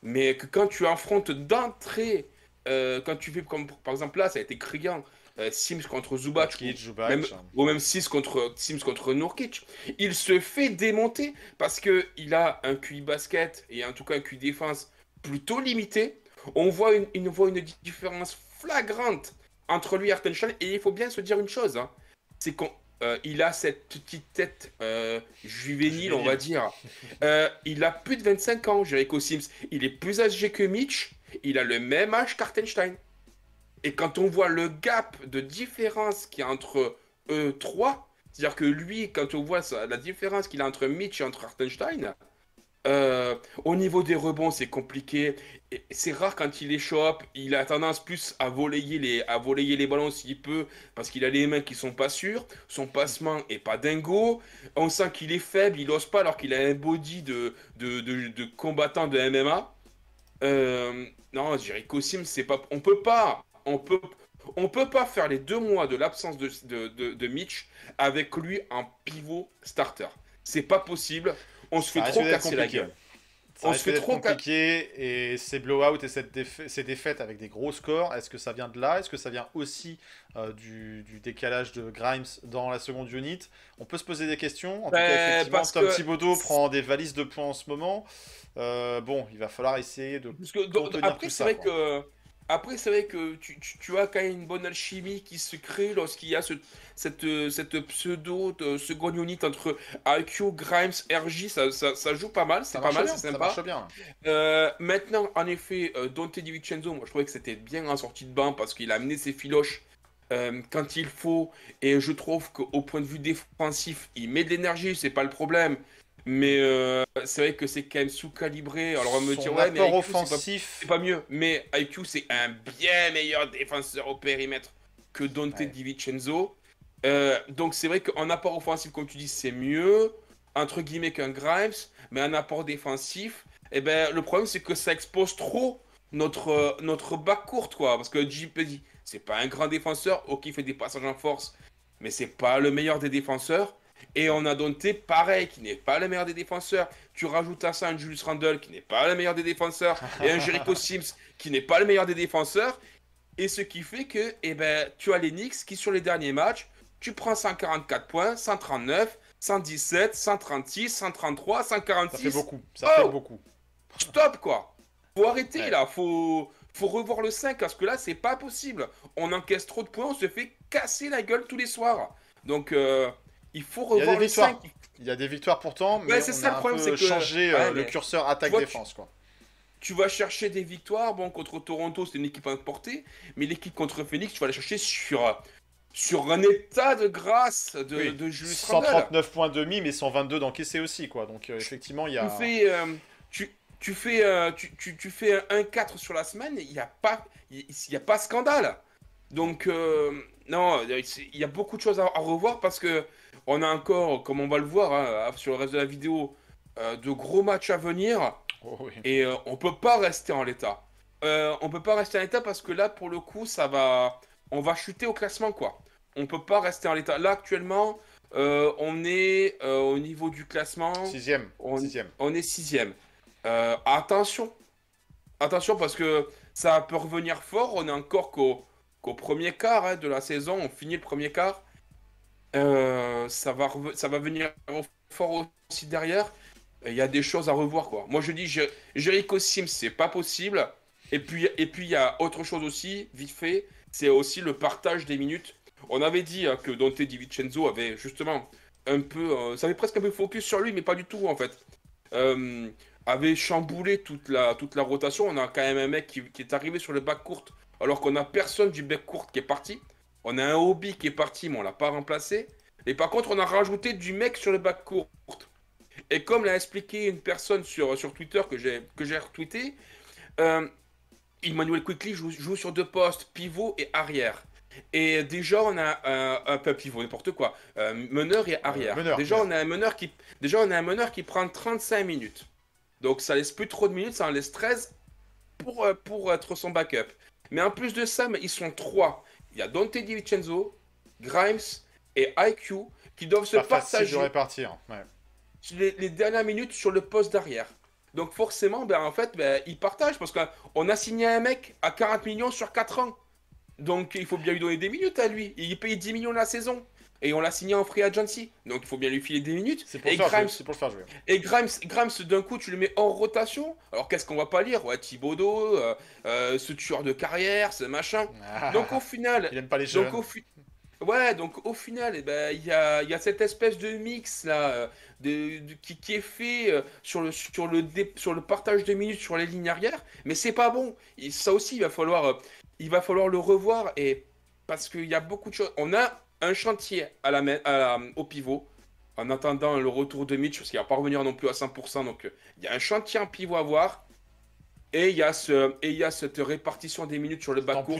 S4: Mais que quand tu affrontes d'entrée euh, quand tu fais comme par exemple là, ça a été criant. euh, Sims contre Zubac, ou,
S3: Zubac,
S4: même, ou même Sims contre, Sims contre Nurkic, il se fait démonter parce que il a un QI basket et en tout cas un QI défense plutôt limité. On voit une, une, voit une différence flagrante entre lui et Hartenstein et il faut bien se dire une chose, hein, c'est qu'il a cette petite tête euh, juvénile, on va dire. Euh, il a plus de 25 ans, Jericho Sims. Il est plus âgé que Mitch. Il a le même âge qu'Artenstein. Et quand on voit le gap de différence qu'il y a entre eux trois, c'est-à-dire que lui, quand on voit ça, la différence qu'il a entre Mitch et entre Hartenstein, euh, au niveau des rebonds, c'est compliqué. C'est rare quand il échoppe. Il a tendance plus à voler les, à voler les ballons s'il peut, parce qu'il a les mains qui sont pas sûres. Son passement est pas dingo. On sent qu'il est faible, il ose pas alors qu'il a un body de, de, de, de combattant de MMA. Euh, non, Jericho Sims, c'est pas, on peut pas, on peut, on peut pas faire les deux mois de l'absence de, de, de, de Mitch avec lui en pivot starter. C'est pas possible. On se fait trop casser la gueule.
S3: Ça
S4: On se fait trop
S3: compliqué et ces blowouts et cette défa- ces défaites avec des gros scores, est-ce que ça vient de là? Est-ce que ça vient aussi euh, du, du décalage de Grimes dans la seconde unit? On peut se poser des questions. En tout
S4: Ben,
S3: cas, effectivement,
S4: parce
S3: Tom
S4: que-
S3: Thibodeau prend des valises de points en ce moment. Euh, bon, il va falloir essayer de
S4: Parce que, après, c'est vrai
S3: quoi.
S4: que après, c'est vrai que tu, tu- tu as quand même une bonne alchimie qui se crée lorsqu'il y a ce- cette, euh, cette pseudo de seconde unit entre IQ, Grimes, RJ, ça, ça, ça joue pas mal, c'est
S3: Ça
S4: pas
S3: marche
S4: mal,
S3: bien,
S4: c'est
S3: ça
S4: sympa.
S3: marche bien.
S4: Euh, maintenant, en effet, euh, Dante DiVincenzo, moi je trouvais que c'était bien en sortie de banc parce qu'il a amené ses filoches euh, quand il faut. Et je trouve qu'au point de vue défensif, il met de l'énergie, c'est pas le problème. Mais euh, c'est vrai que c'est quand même sous-calibré. Alors on me dire, ouais, mais IQ,
S3: offensif.
S4: c'est pas mieux. Mais IQ, c'est un bien meilleur défenseur au périmètre que Dante
S3: Ouais.
S4: DiVincenzo. Euh, donc c'est vrai qu'en apport offensif, comme tu dis, c'est mieux, entre guillemets, qu'un Grimes. Mais un apport défensif, eh ben, le problème, c'est que ça expose trop notre, euh, notre bac courte, quoi. Parce que JP dit, c'est pas un grand défenseur, ok, il fait des passages en force, mais c'est pas le meilleur des défenseurs. Et on a Dante, pareil, qui n'est pas le meilleur des défenseurs. Tu rajoutes à ça un Julius Randle, qui n'est pas le meilleur des défenseurs, et un Jericho [LAUGHS] Sims, qui n'est pas le meilleur des défenseurs. Et ce qui fait que, eh ben, tu as les Knicks qui, sur les derniers matchs, tu prends 144 points, 139, 117, 136, 133,
S3: Ça
S4: 146.
S3: fait beaucoup. Ça
S4: Oh
S3: fait beaucoup.
S4: Stop quoi Faut arrêter
S3: Ouais.
S4: là, faut, faut revoir le 5 parce que là c'est pas possible. On encaisse trop de points, on se fait casser la gueule tous les soirs. Donc euh, il faut revoir
S3: des
S4: le 5.
S3: victoires. Il y a des victoires pourtant, mais
S4: Ouais, c'est
S3: on
S4: ça,
S3: a
S4: le
S3: un
S4: problème,
S3: peu
S4: c'est que-
S3: changé
S4: ouais,
S3: euh, le curseur attaque-défense. quoi.
S4: Tu vas chercher des victoires, bon contre Toronto c'est une équipe à portée, mais l'équipe contre Phoenix tu vas la chercher sur, sur un état de grâce de,
S3: Oui.
S4: de Julius Randle.
S3: 139 points demi, mais 122 d'encaissé aussi. quoi. Donc euh, effectivement, il y a...
S4: Tu fais, euh, tu, tu fais, euh, tu, tu, tu fais un 1-4 sur la semaine, il n'y a pas, il y a pas scandale. Donc euh, non, il y a beaucoup de choses à, à revoir parce que on a encore, comme on va le voir hein, sur le reste de la vidéo, euh, de gros matchs à venir
S3: Oh, oui.
S4: et euh, on peut pas rester en l'état. Euh, on peut pas rester en l'état parce que là, pour le coup, ça va, on va chuter au classement quoi. On peut pas rester en l'état. Là actuellement, euh, on est au niveau du classement.
S3: Sixième.
S4: On-
S3: Sixième.
S4: On est sixième. Attention. Attention parce que ça peut revenir fort. On est encore qu'au qu'au premier quart hein, de la saison. On finit le premier quart. Euh, ça, va ça va venir fort aussi derrière. Il y a des choses à revoir. quoi. Moi je dis Jer- Jericho Sims, c'est pas possible. Et puis et puis il y a autre chose aussi, vite fait. C'est aussi le partage des minutes. On avait dit hein, que Dante DiVincenzo avait justement un peu. euh, ça avait presque un peu focus sur lui, mais pas du tout en fait euh, avait chamboulé toute la, toute la rotation. On a quand même un mec qui, est arrivé sur le bac court, alors qu'on a personne du bac court qui est parti. On a un hobby qui est parti, mais on l'a pas remplacé. Et par contre, on a rajouté du mec sur le bac court. Et comme l'a expliqué une personne sur, sur Twitter que j'ai que j'ai retweeté, euh, Emmanuel Quickly joue, joue sur deux postes, pivot et arrière. Et déjà, on a un, un peu pivot, n'importe quoi, euh, meneur et arrière.
S3: meneur,
S4: déjà,
S3: meneur.
S4: on a un meneur qui, déjà, on a un meneur qui prend 35 minutes. Donc, ça laisse plus trop de minutes, ça en laisse 13 pour, euh, pour être son backup. Mais en plus de ça, mais ils sont trois. Il y a Dante DiVincenzo, Grimes et IQ qui doivent se partager
S3: répartir. Ouais.
S4: les, les dernières minutes sur le poste d'arrière. Donc forcément, ben, en fait, ben, ils partagent parce qu'on a signé un mec à 40 millions sur 4 ans. Donc il faut bien lui donner des minutes à lui. Il payé 10 millions la saison. Et on l'a signé en free agency. Donc il faut bien lui filer des minutes.
S3: C'est pour,
S4: Et Grimes,
S3: jouer, c'est pour le faire jouer.
S4: et Grimes, Grimes d'un coup, tu le mets hors rotation. Alors qu'est-ce qu'on va pas lire? Ouais, Thibodeau, euh, euh, ce tueur de carrière, ce machin.
S3: Ah,
S4: Donc au final,
S3: Il aime pas les jeunes.
S4: donc au, fi- ouais, donc au final, eh ben, il y, a, il y a cette espèce de mix là, euh, de, de- qui, qui est fait euh, sur, le, sur, le dé- sur le partage de minutes sur les lignes arrière, mais c'est pas bon. Et ça aussi, il va falloir, euh, il va falloir le revoir et parce qu'il y a beaucoup de choses. On a un chantier à la, main- à la- au pivot. En attendant le retour de Mitch, parce qu'il va pas revenir non plus à 100%, donc euh, il y a un chantier en pivot à voir. Et il y a, ce, et il y a cette répartition des minutes sur le bas court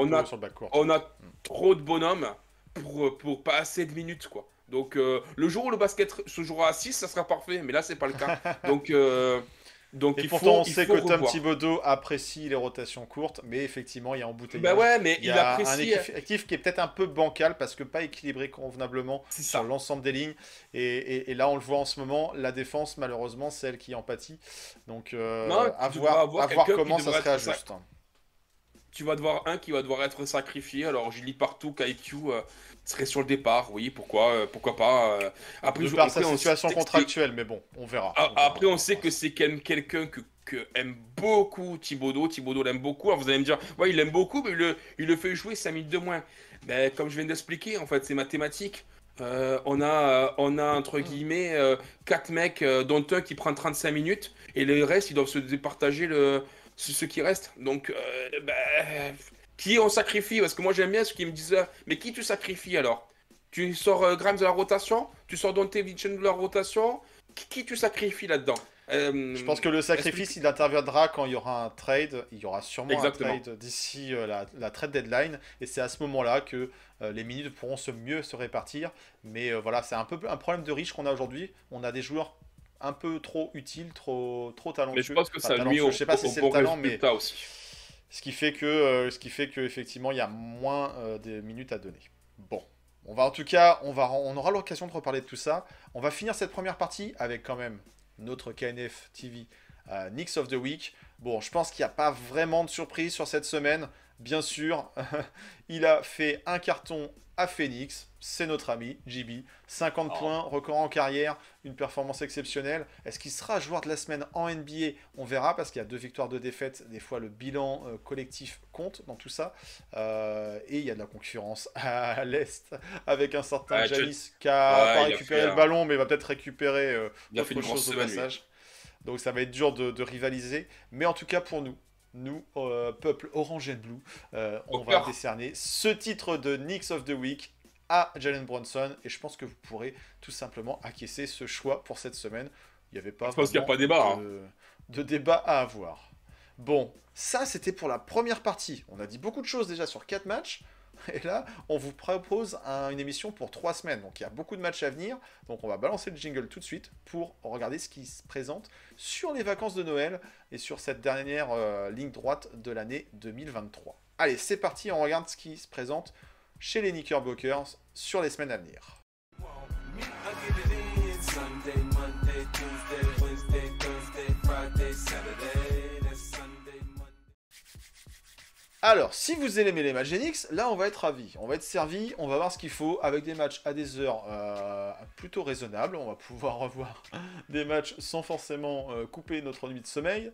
S4: On a-
S3: sur le
S4: on a trop de bonhommes pour, pour pas assez de minutes, quoi. Donc, euh, le jour où le basket se jouera à 6, ça sera parfait, mais là, c'est pas le cas. [LAUGHS] donc, euh, donc
S3: Et
S4: il
S3: pourtant,
S4: faut,
S3: on
S4: il
S3: sait
S4: faut
S3: que Tom. Thibodeau apprécie les rotations courtes, mais effectivement, il y a embouteillage.
S4: Bah ouais, mais
S3: il
S4: il,
S3: y a un
S4: apprécie. euh,
S3: effectif qui est peut-être un peu bancal parce que pas équilibré convenablement sur l'ensemble des lignes. Et, et- et là, on le voit en ce moment, la défense, malheureusement, c'est elle qui en pâtit. Donc, euh,
S4: Non,
S3: à voir,
S4: avoir
S3: à voir
S4: quelqu'un qui
S3: comment ça se
S4: devrait être
S3: réajuste.
S4: Tu vas devoir un qui va devoir être sacrifié. Alors, je lis partout qu'IQ euh, serait sur le départ. Oui, pourquoi, euh, pourquoi pas. euh. Après, je- on
S3: situation
S4: sait que c'est-
S3: contractuelle, mais bon, on verra.
S4: Ah,
S3: on verra.
S4: Après, on sait que c'est quand même quelqu'un que que aime beaucoup Thibaudot. Thibaudot l'aime beaucoup. Alors vous allez me dire, ouais, il l'aime beaucoup, mais il le, il le fait jouer 5 minutes de moins. Mais comme je viens d'expliquer, en fait, c'est mathématique. Euh, on, a, on a entre guillemets 4 mecs, euh, dont un qui prend 35 minutes, et le reste, ils doivent se départager le, ce, ce qui reste. Donc, euh, ben, qui on sacrifie? Parce que moi j'aime bien ceux qui me disent, mais qui tu sacrifies alors? Tu sors euh, Grimes de la rotation? Tu sors Dante Vincent de la rotation? Qui, qui tu sacrifies là-dedans? Euh,
S3: Je pense que le sacrifice, il interviendra quand il y aura un trade. Il y aura sûrement
S4: Exactement.
S3: un trade d'ici euh, la, la trade deadline. Et c'est à ce moment-là que euh, les minutes pourront se mieux se répartir. Mais euh, voilà, c'est un peu un problème de riche qu'on a aujourd'hui. On a des joueurs un peu trop utiles, trop, trop talentueux.
S4: Mais je pense que
S3: Enfin,
S4: ça
S3: talentueux,
S4: au,
S3: Je sais pas si
S4: au
S3: c'est
S4: bon
S3: le talent, mais
S4: aussi.
S3: Ce qui fait que, euh, il y a moins euh, de minutes à donner. Bon, on va en tout cas, on va, on aura l'occasion de reparler de tout ça. On va finir cette première partie avec quand même notre KNF TV euh, Knicks of the Week. Bon, je pense qu'il n'y a pas vraiment de surprise sur cette semaine. Bien sûr, [LAUGHS] il a fait un carton à Phoenix. C'est notre ami JB. 50
S4: Oh.
S3: points, record en carrière, une performance exceptionnelle. Est-ce qu'il sera joueur de la semaine en NBA On verra parce qu'il y a deux victoires, deux défaites. Des fois, le bilan euh, collectif compte dans tout ça. Euh, et il y a de la concurrence [LAUGHS] à l'Est avec un certain
S4: tu-
S3: Janis qui a
S4: Ouais,
S3: pas
S4: a
S3: récupéré le
S4: un-
S3: ballon, mais va peut-être récupérer euh, autre chose au passage. Donc ça va être dur de, de rivaliser. Mais en tout cas, pour nous, nous, euh, peuple orange and blue, euh, on
S4: Au
S3: va
S4: cœur.
S3: décerner ce titre de Knicks of the Week à Jalen Bronson. Et je pense que vous pourrez tout simplement acquiescer ce choix pour cette semaine. Il n'y avait pas
S4: Je pense qu'il y a
S3: vraiment
S4: pas débat, hein.
S3: de, de débat à avoir. Bon, ça c'était pour la première partie. On a dit beaucoup de choses déjà sur 4 matchs. Et là, on vous propose un- une émission pour 3 semaines. Donc il y a beaucoup de matchs à venir. Donc on va balancer le jingle tout de suite pour regarder ce qui se présente sur les vacances de Noël et sur cette dernière euh, ligne droite de l'année 2023. Allez, c'est parti, on regarde ce qui se présente chez les Knickerbockers sur les semaines à venir. Alors, si vous aimez les matchs Genix, là on va être ravis. On va être servi, on va voir ce qu'il faut avec des matchs à des heures euh, plutôt raisonnables. On va pouvoir [LAUGHS] revoir des matchs sans forcément euh, couper notre nuit de sommeil.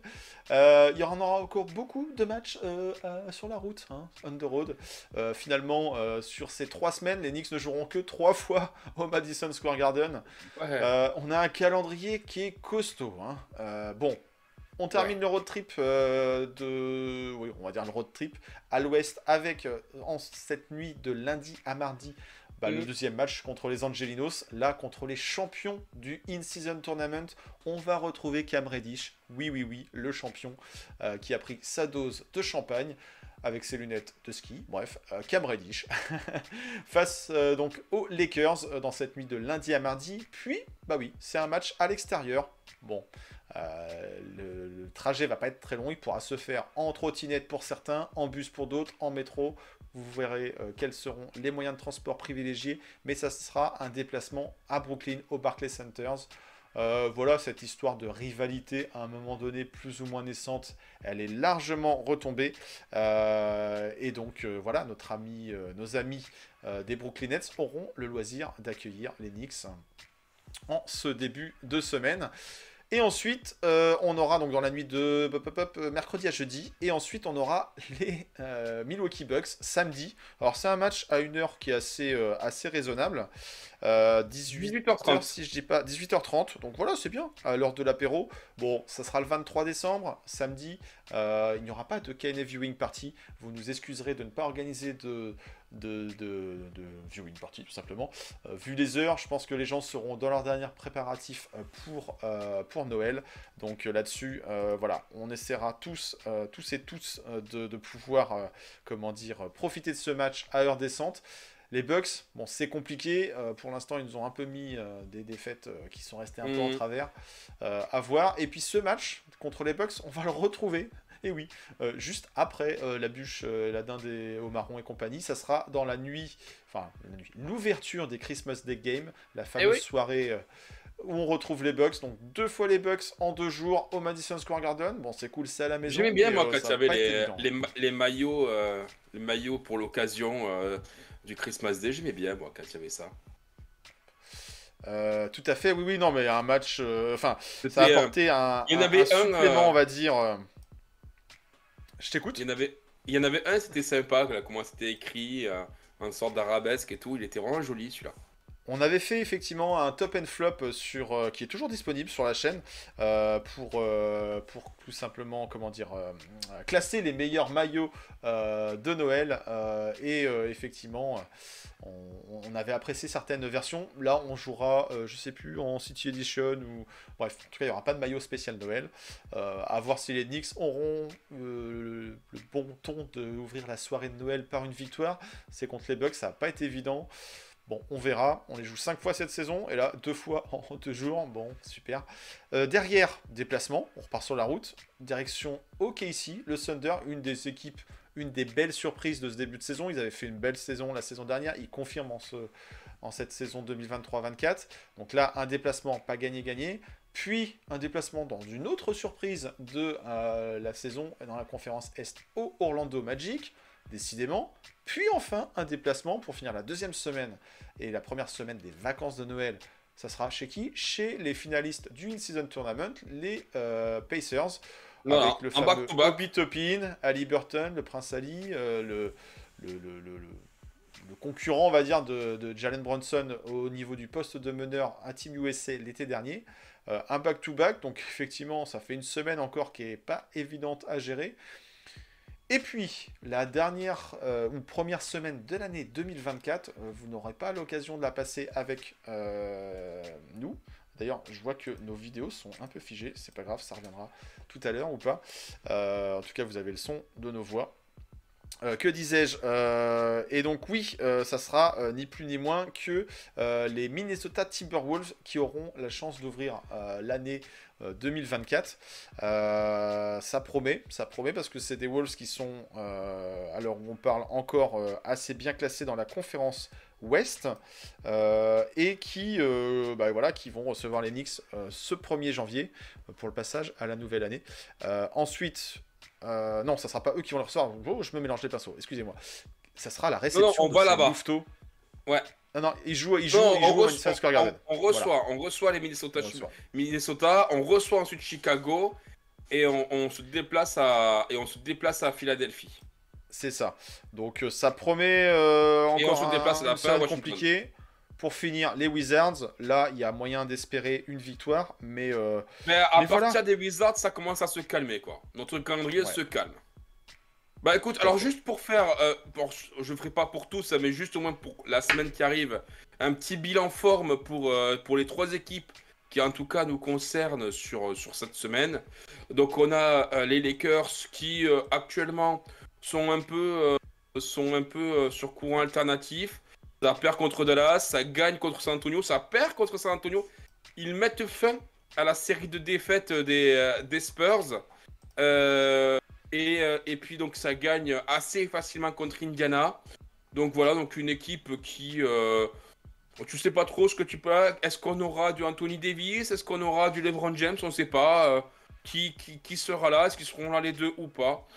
S3: Euh, il y en aura encore beaucoup de matchs sur la route, hein, on the road. Finalement, sur ces trois semaines, les Knicks ne joueront que trois fois [LAUGHS] au Madison Square Garden.
S4: Ouais.
S3: On a un calendrier qui est costaud. hein. Bon, on termine le road trip euh, de. Oui, on va dire le road trip à l'ouest avec euh, en cette nuit de lundi à mardi. bah, Le
S4: Mhm.
S3: deuxième match contre les Angelinos, là contre les champions du In-Season Tournament, on va retrouver Cam Reddish, oui oui oui, le champion euh, qui a pris sa dose de champagne avec ses lunettes de ski, bref, euh, Cam Reddish, [LAUGHS] face euh, donc aux Lakers euh, dans cette nuit de lundi à mardi. Puis, bah oui, c'est un match à l'extérieur. Bon, le, le trajet va pas être très long, il pourra se faire en trottinette pour certains, en bus pour d'autres, en métro. Vous verrez quels seront les moyens de transport privilégiés, mais ça sera un déplacement à Brooklyn, au Barclays Centers. Euh, voilà, cette histoire de rivalité à un moment donné plus ou moins naissante, elle est largement retombée. Euh, et donc euh, voilà, notre ami, nos amis des Brooklyn Nets auront le loisir d'accueillir les Knicks en ce début de semaine. Et ensuite, euh, on aura donc dans la nuit de pop, pop, pop, euh, mercredi à jeudi. Et ensuite, on aura [LAUGHS] les euh, Milwaukee Bucks samedi. Alors, c'est un match à une heure qui est assez, euh, assez raisonnable. Euh, 18
S4: 18h30.
S3: si je dis pas 18h30. Donc voilà, c'est bien à l'heure de l'apéro. Bon, ça sera le 23 décembre, samedi. Il n'y aura pas de KNF viewing party. Vous nous excuserez de ne pas organiser de, de, de, de viewing party, tout simplement. Euh, vu les heures, je pense que les gens seront dans leurs derniers préparatifs euh, pour, euh, pour Noël. Donc là-dessus, voilà, on essaiera tous, tous et tous, de, de pouvoir, comment dire, profiter de ce match à heure décente. Les Bucks, bon, c'est compliqué. euh, pour l'instant, ils nous ont un peu mis euh, des défaites euh, qui sont restées un peu en
S4: Mhm.
S3: travers à voir. Et puis ce match contre les Bucks, on va le retrouver. Et oui, euh, juste après euh, la bûche, euh, la dinde et au marron et compagnie, ça sera dans la nuit, enfin l'ouverture des Christmas Day Games, la fameuse
S4: oui.
S3: soirée où on retrouve les Bucks. Donc deux fois les Bucks en deux jours au Madison Square Garden. Bon, c'est cool, c'est à la maison.
S4: J'aimais bien
S3: mais,
S4: moi quand
S3: ça
S4: il y
S3: va
S4: avait
S3: pas être
S4: les, les, ma- les maillots, les maillots pour l'occasion du Christmas Day. J'aimais bien moi quand il y avait ça.
S3: Euh, tout à fait, oui, oui, non, mais un match. euh, Enfin, ça a
S4: euh,
S3: apporté un,
S4: il y en
S3: un-
S4: avait
S3: un
S4: un,
S3: supplément, on va dire. Euh. Je t'écoute
S4: Il y en avait, il y en avait un, c'était sympa, comment c'était écrit, euh, en sorte d'arabesque et tout. Il était vraiment joli celui-là.
S3: On avait fait effectivement un top and flop sur, euh, qui est toujours disponible sur la chaîne euh, pour, euh, pour tout simplement comment dire classer les meilleurs maillots de Noël et effectivement on, avait apprécié certaines versions. Là on jouera je sais plus en City Edition ou bref en tout cas il n'y aura pas de maillot spécial Noël. À voir si les Knicks auront le bon ton d'ouvrir la soirée de Noël par une victoire. C'est contre les Bucks ça n'a pas été évident. Bon, on verra. On les joue 5 fois cette saison. Et là, deux fois [LAUGHS] en deux jours. Bon, super. Euh, derrière, déplacement. On repart sur la route. Direction OKC, le Thunder, une des équipes, une des belles surprises de ce début de saison. Ils avaient fait une belle saison la saison dernière. Ils confirment en, ce, en cette saison 2023-24. Donc là, un déplacement pas gagné-gagné. Puis un déplacement dans une autre surprise de euh, la saison dans la conférence Est au Orlando Magic décidément. Puis enfin, un déplacement pour finir la deuxième semaine et la première semaine des vacances de Noël. Ça sera chez qui? Chez les finalistes du In-Season Tournament, les euh, Pacers.
S4: Voilà,
S3: avec le
S4: un
S3: fameux
S4: back-to-back.
S3: Obi Toppin, Ali Burton, le Prince Ali, euh, le, le, le- le- le- le concurrent, on va dire, de, de Jalen Brunson au niveau du poste de meneur à Team USA l'été dernier. Euh, un back-to-back, donc effectivement, ça fait une semaine encore qui est pas évidente à gérer. Et puis, la dernière euh, ou première semaine de l'année 2024, euh, vous n'aurez pas l'occasion de la passer avec euh, nous. D'ailleurs, je vois que nos vidéos sont un peu figées, c'est pas grave, ça reviendra tout à l'heure ou pas. En tout cas, vous avez le son de nos voix. Euh, que disais-je Euh, Et donc oui, euh, ça sera ni plus ni moins que les Minnesota Timberwolves qui auront la chance d'ouvrir l'année euh, 2024. Euh, ça promet, ça promet parce que c'est des Wolves qui sont, où on parle, encore assez bien classés dans la conférence Ouest et qui, bah, voilà, qui vont recevoir les Knicks ce 1er janvier pour le passage à la nouvelle année. Ensuite, euh, non, ça sera pas eux qui vont le recevoir. Oh, je me mélange les pinceaux, excusez-moi. Ça sera la réception
S4: on
S3: de
S4: va là-bas. Ouais.
S3: Non, non, ils jouent, ils jouent,
S4: Non,
S3: ils
S4: on,
S3: jouent au
S4: reçoit,
S3: Madison Square Garden.
S4: on- on reçoit, on reçoit les Minnesota,
S3: On reçoit.
S4: Minnesota, on reçoit ensuite Chicago et on, on se déplace à et on se déplace à Philadelphie.
S3: C'est ça. Donc euh, ça promet euh,
S4: Et
S3: encore
S4: on se déplace à la
S3: un,
S4: fin
S3: un compliqué. Pour finir, les Wizards, là, il y a moyen d'espérer une victoire, mais euh,
S4: Mais à
S3: Mais
S4: partir
S3: voilà.
S4: des Wizards, ça commence à se calmer quoi. Notre calendrier
S3: Ouais.
S4: se calme. Bah écoute, alors juste pour faire, euh, pour- je ferai pas pour tous, mais juste au moins pour la semaine qui arrive, un petit bilan forme pour, euh, pour les trois équipes qui en tout cas nous concernent sur, sur cette semaine. Donc on a euh, les Lakers qui euh, actuellement sont un peu, euh, sont un peu euh, sur courant alternatif. Ça perd contre Dallas, ça gagne contre San Antonio, ça perd contre San Antonio. Ils mettent fin à la série de défaites des, euh, Spurs. Euh, et, euh, et puis donc ça gagne assez facilement contre Indiana. Donc voilà, donc une équipe qui... tu sais pas trop ce que tu peux... Est-ce qu'on aura du Anthony Davis Est-ce qu'on aura du LeBron James On sait pas. qui, qui sera là Est-ce qu'ils seront là les deux ou pas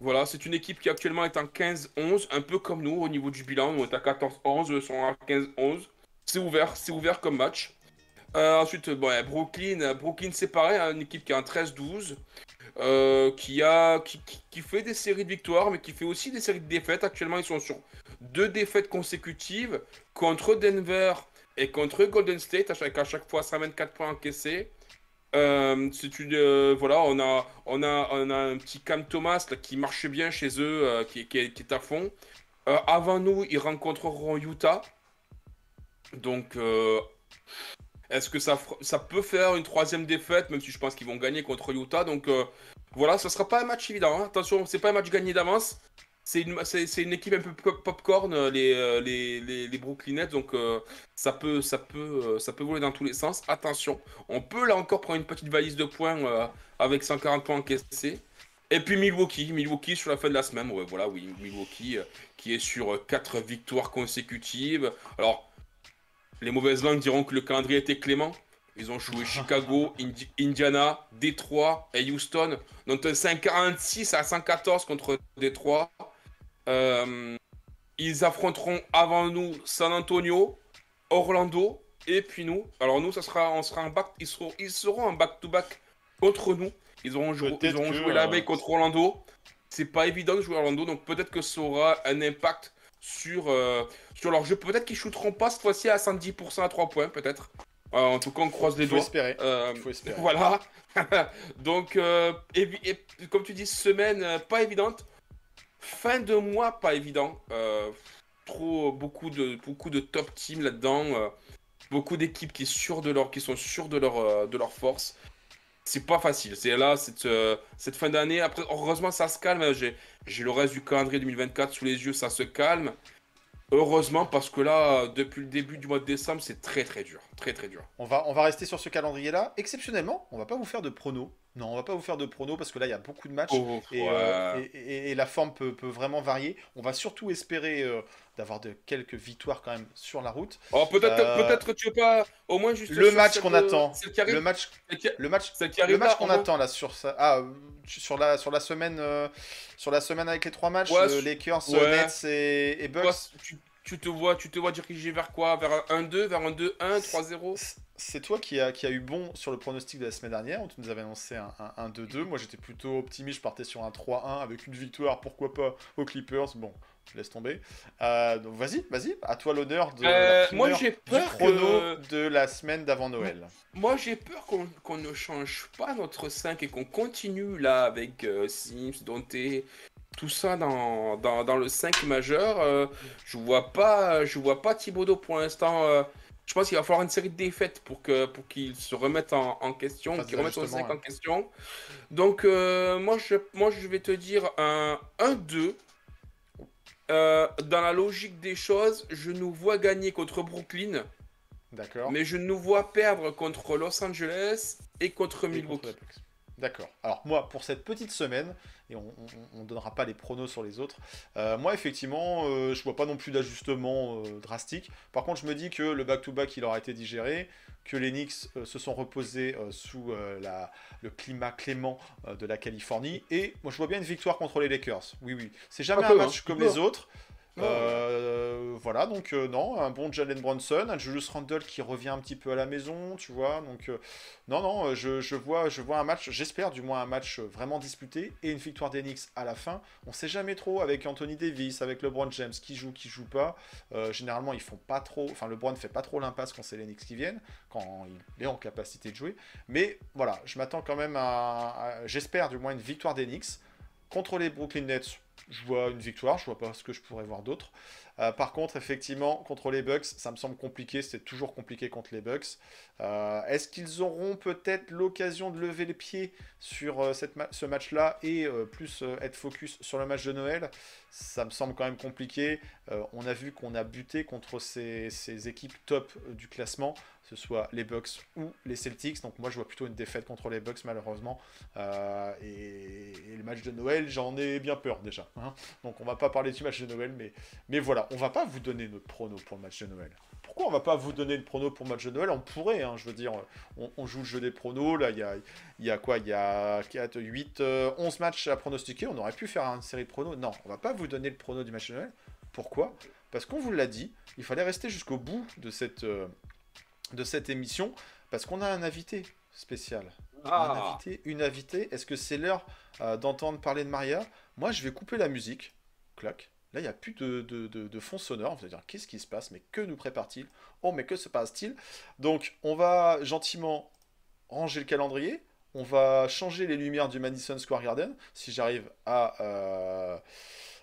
S4: Voilà, c'est une équipe qui actuellement est en 15-11, un peu comme nous au niveau du bilan. On est à 14-11, eux sont à 15-11. C'est ouvert, c'est ouvert comme match. Euh, ensuite, bon, ouais, Brooklyn, Brooklyn c'est pareil, hein, une équipe qui est en 13-12, euh, qui, a, qui, fait des séries de victoires, mais qui fait aussi des séries de défaites. Actuellement, ils sont sur deux défaites consécutives contre Denver et contre Golden State, chaque, à chaque fois 124 points encaissés. Euh, c'est une, euh, voilà, on a, on, a, on a un petit Cam Thomas là, qui marche bien chez eux, euh, qui, qui qui est à fond. Avant nous, ils rencontreront Utah. Donc, est-ce que ça, ça peut faire une troisième défaite, même si je pense qu'ils vont gagner contre Utah. Donc voilà, ce sera pas un match évident. hein. Attention, c'est pas un match gagné d'avance. C'est une, c'est, c'est une équipe un peu pop- popcorn, euh, les, euh, les, les, les Brooklyn Nets. Donc euh, ça, peut, ça, peut, ça peut voler dans tous les sens. Attention, on peut là encore prendre une petite valise de points euh, avec 140 points encaissés. Et puis Milwaukee, Milwaukee sur la fin de la semaine. Ouais, voilà, oui, Milwaukee euh, qui est sur 4 victoires consécutives. Alors, les mauvaises langues diront que le calendrier était clément. Ils ont joué Chicago, [LAUGHS] Indi- Indiana, Détroit et Houston. Donc un 146 à 114 contre Détroit. Euh, ils affronteront avant nous San Antonio, Orlando et puis nous. Alors nous, ça sera, on sera en back, ils seront, ils seront en back-to-back contre nous. Ils auront, joué, ils auront joué la
S3: euh,
S4: veille contre Orlando. C'est pas évident de jouer à Orlando, donc peut-être que ça aura un impact sur, euh, sur leur jeu. Peut-être qu'ils shooteront pas cette fois-ci à 110% à 3 points, peut-être. Euh, en tout cas, on croise les doigts.
S3: espérer.
S4: Euh,
S3: Il faut [LAUGHS] espérer.
S4: voilà. [LAUGHS] Donc, et- comme tu dis, semaine pas évidente. Fin de mois pas évident. Euh, trop beaucoup de beaucoup de top teams là-dedans. euh, beaucoup d'équipes qui, sont sûres de leur, qui sont sûres de leur, euh, de leur force. C'est pas facile. C'est là, cette, cette fin d'année. Après, heureusement, ça se calme. J'ai le reste du calendrier 2024 sous les yeux, ça se calme. Heureusement, parce que là, depuis le début du mois de décembre, c'est très très dur. Très très dur.
S3: On va, on va rester sur ce calendrier-là. Exceptionnellement, on va pas vous faire de pronos. Non, on va pas vous faire de pronos parce que là, il y a beaucoup de matchs.
S4: Oh,
S3: Et,
S4: ouais.
S3: euh, et- et- et la forme peut, peut vraiment varier. On va surtout espérer euh, d'avoir de quelques victoires quand même sur la route.
S4: Oh, peut-être,
S3: Euh,
S4: peut-être tu veux pas au moins juste
S3: Le match qu'on
S4: de-
S3: attend. Le match, le match, le match qu'on attend là sur ça. Ah, euh, sur la sur la semaine euh, sur la semaine avec les trois matchs,
S4: Ouais,
S3: euh, Lakers,
S4: ouais.
S3: Nets et, et Bucks.
S4: Toi, tu, tu te vois, tu te vois diriger vers quoi? Vers un 1-2, vers un 2-1, 3-0
S3: C'est toi qui a, qui a eu bon sur le pronostic de la semaine dernière, où tu nous avais annoncé un, un 1-2-2. Moi j'étais plutôt optimiste, je partais sur un 3-1 avec une victoire, pourquoi pas, aux Clippers. Bon, je laisse tomber. Euh, donc vas-y, vas-y, à toi l'honneur de
S4: Euh,
S3: la
S4: moi, j'ai
S3: du
S4: peur
S3: chrono
S4: que-
S3: de la semaine d'avant Noël.
S4: Moi, j'ai peur qu'on qu'on ne change pas notre 5 et qu'on continue là avec euh, Sims, Dante, tout ça dans, dans, dans le 5 majeur. euh, je vois pas, je vois pas Thibodeau pour l'instant. je pense qu'il va falloir une série de défaites pour que pour qu'il se remette en, en question, qu'il remette son
S3: d'ajustement,
S4: 5 en question. Donc, moi, je, moi, je vais te dire un 1-2. Euh, dans la logique des choses, je nous vois gagner contre Brooklyn,
S3: D'accord
S4: mais je nous vois perdre contre Los Angeles et contre
S3: Et
S4: Milwaukee.
S3: D'accord. Alors moi, pour cette petite semaine, et on ne donnera pas les pronos sur les autres, euh, moi effectivement, euh, je vois pas non plus d'ajustement euh, drastique. Par contre, je me dis que le back-to-back, il aura été digéré, que les Knicks euh, se sont reposés euh, sous euh, la, le climat clément de la Californie, et moi je vois bien une victoire contre les Lakers. Oui, oui. C'est jamais
S4: Un
S3: un
S4: peu,
S3: match
S4: hein,
S3: comme les autres. Euh, voilà, donc euh, non, un bon Jalen Brunson, un Julius Randle qui revient un petit peu à la maison, tu vois, donc euh, non, non, je, vois, je vois un match, j'espère du moins un match vraiment disputé et une victoire Knicks à la fin. On sait jamais trop avec Anthony Davis, avec LeBron James, qui joue, qui joue pas. Généralement, ils font pas trop, enfin LeBron fait pas trop l'impasse quand c'est les Knicks qui viennent, quand il est en capacité de jouer. Mais voilà, je m'attends quand même à, à- j'espère du moins une victoire Knicks contre les Brooklyn Nets. Je vois une victoire, je vois pas ce que je pourrais voir d'autre. Euh, par contre, effectivement, contre les Bucks, ça me semble compliqué. C'est toujours compliqué contre les Bucks. Euh, Est-ce qu'ils auront peut-être l'occasion de lever les pieds sur euh, cette ce match-là et plus être focus sur le match de Noël? Ça me semble quand même compliqué. On a vu qu'on a buté contre ces, équipes top du classement, ce soit les Bucks ou les Celtics. Donc moi, je vois plutôt une défaite contre les Bucks, malheureusement. Euh, et, le match de Noël, j'en ai bien peur déjà. hein. Donc on va pas parler du match de Noël, mais, voilà, on va pas vous donner notre prono pour le match de Noël. Pourquoi on va pas vous donner le prono pour le match de Noël? On pourrait, hein, je veux dire, on, joue le jeu des pronos, là il y a, quoi? Il y a 4, 8, euh, 11 matchs à pronostiquer, on aurait pu faire une série de pronos. Non, on va pas vous donner le prono du match de Noël. Pourquoi? Parce qu'on vous l'a dit, il fallait rester jusqu'au bout de cette, euh, de cette émission, parce qu'on a un invité spécial. Un
S4: Ah,
S3: invité, une invitée. Est-ce que c'est l'heure euh, d'entendre parler de Maria? Moi, je vais couper la musique. Clac. Là, il n'y a plus de, de, de- de fond sonore. Vous allez dire, qu'est-ce qui se passe? Mais que nous prépare-t-il? Oh, mais que se passe-t-il? Donc, on va gentiment ranger le calendrier. On va changer les lumières du Madison Square Garden. Si j'arrive à, euh,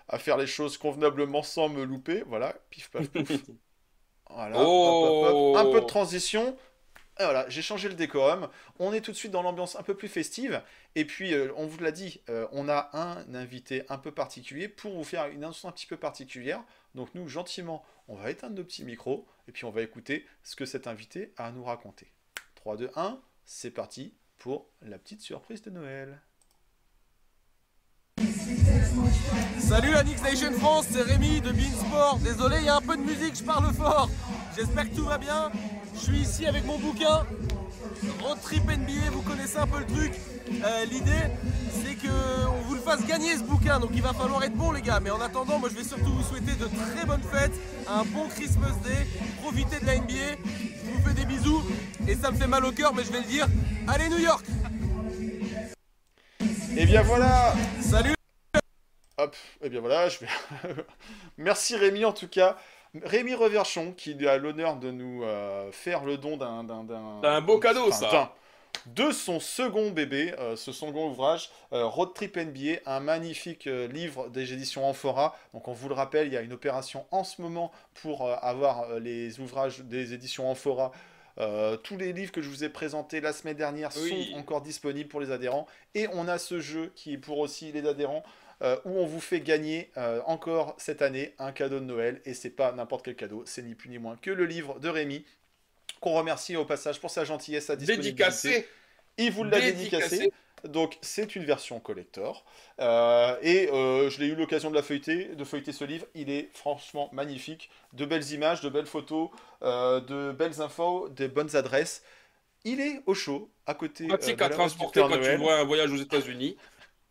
S3: à faire les choses convenablement sans me louper. Voilà. Pif, paf, pouf. [LAUGHS] Voilà. hop, hop, hop.
S4: Oh.
S3: Un peu de transition. Et voilà, j'ai changé le décorum. On est tout de suite dans l'ambiance un peu plus festive. Et puis, euh, on vous l'a dit, euh, on a un invité un peu particulier pour vous faire une annonce un petit peu particulière. Donc, nous, gentiment, on va éteindre nos petits micros. Et puis, on va écouter ce que cet invité a à nous raconter. 3, 2, 1, c'est parti pour la petite surprise de Noël.
S5: Salut la Nix Nation France, c'est Rémi de Beansport. Désolé, il y a un peu de musique, je parle fort. J'espère que tout va bien. Je suis ici avec mon bouquin. Road Trip NBA, vous connaissez un peu le truc. Euh, L'idée, c'est qu'on vous le fasse gagner ce bouquin, donc il va falloir être bon les gars. Mais en attendant, moi je vais surtout vous souhaiter de très bonnes fêtes, un bon Christmas Day, profitez de la NBA, je vous fais des bisous, et ça me fait mal au cœur, mais je vais le dire, allez New York
S3: Et bien voilà
S5: Salut
S3: Hop, et bien voilà, je vais. [LAUGHS] Merci Rémi en tout cas. Rémi Reverchon qui a l'honneur de nous euh, faire le don d'un. d'un-
S4: beau cadeau,
S3: enfin,
S4: ça.
S3: De son second bébé, euh, ce second ouvrage, euh, Road Trip NBA, un magnifique euh, livre des éditions Amphora. Donc on vous le rappelle, il y a une opération en ce moment pour avoir les ouvrages des éditions Amphora. Tous les livres que je vous ai présentés la semaine dernière
S4: Oui.
S3: sont encore disponibles pour les adhérents. Et on a ce jeu qui est pour aussi les adhérents euh, où on vous fait gagner euh, encore cette année un cadeau de Noël. Et c'est pas n'importe quel cadeau, c'est ni plus ni moins que le livre de Rémi, qu'on remercie au passage pour sa gentillesse, sa disponibilité.
S4: Dédicacé.
S3: Il vous l'a
S4: Dédicacé.
S3: dédicacé. Donc c'est une version collector. Euh, et euh, je l'ai eu l'occasion de la feuilleter, de feuilleter ce livre. Il est franchement magnifique. De belles images, de belles photos, euh, de belles infos, de bonnes adresses. Il est au chaud, à côté
S4: Pratique à transporter quand tu vois un voyage aux États-Unis.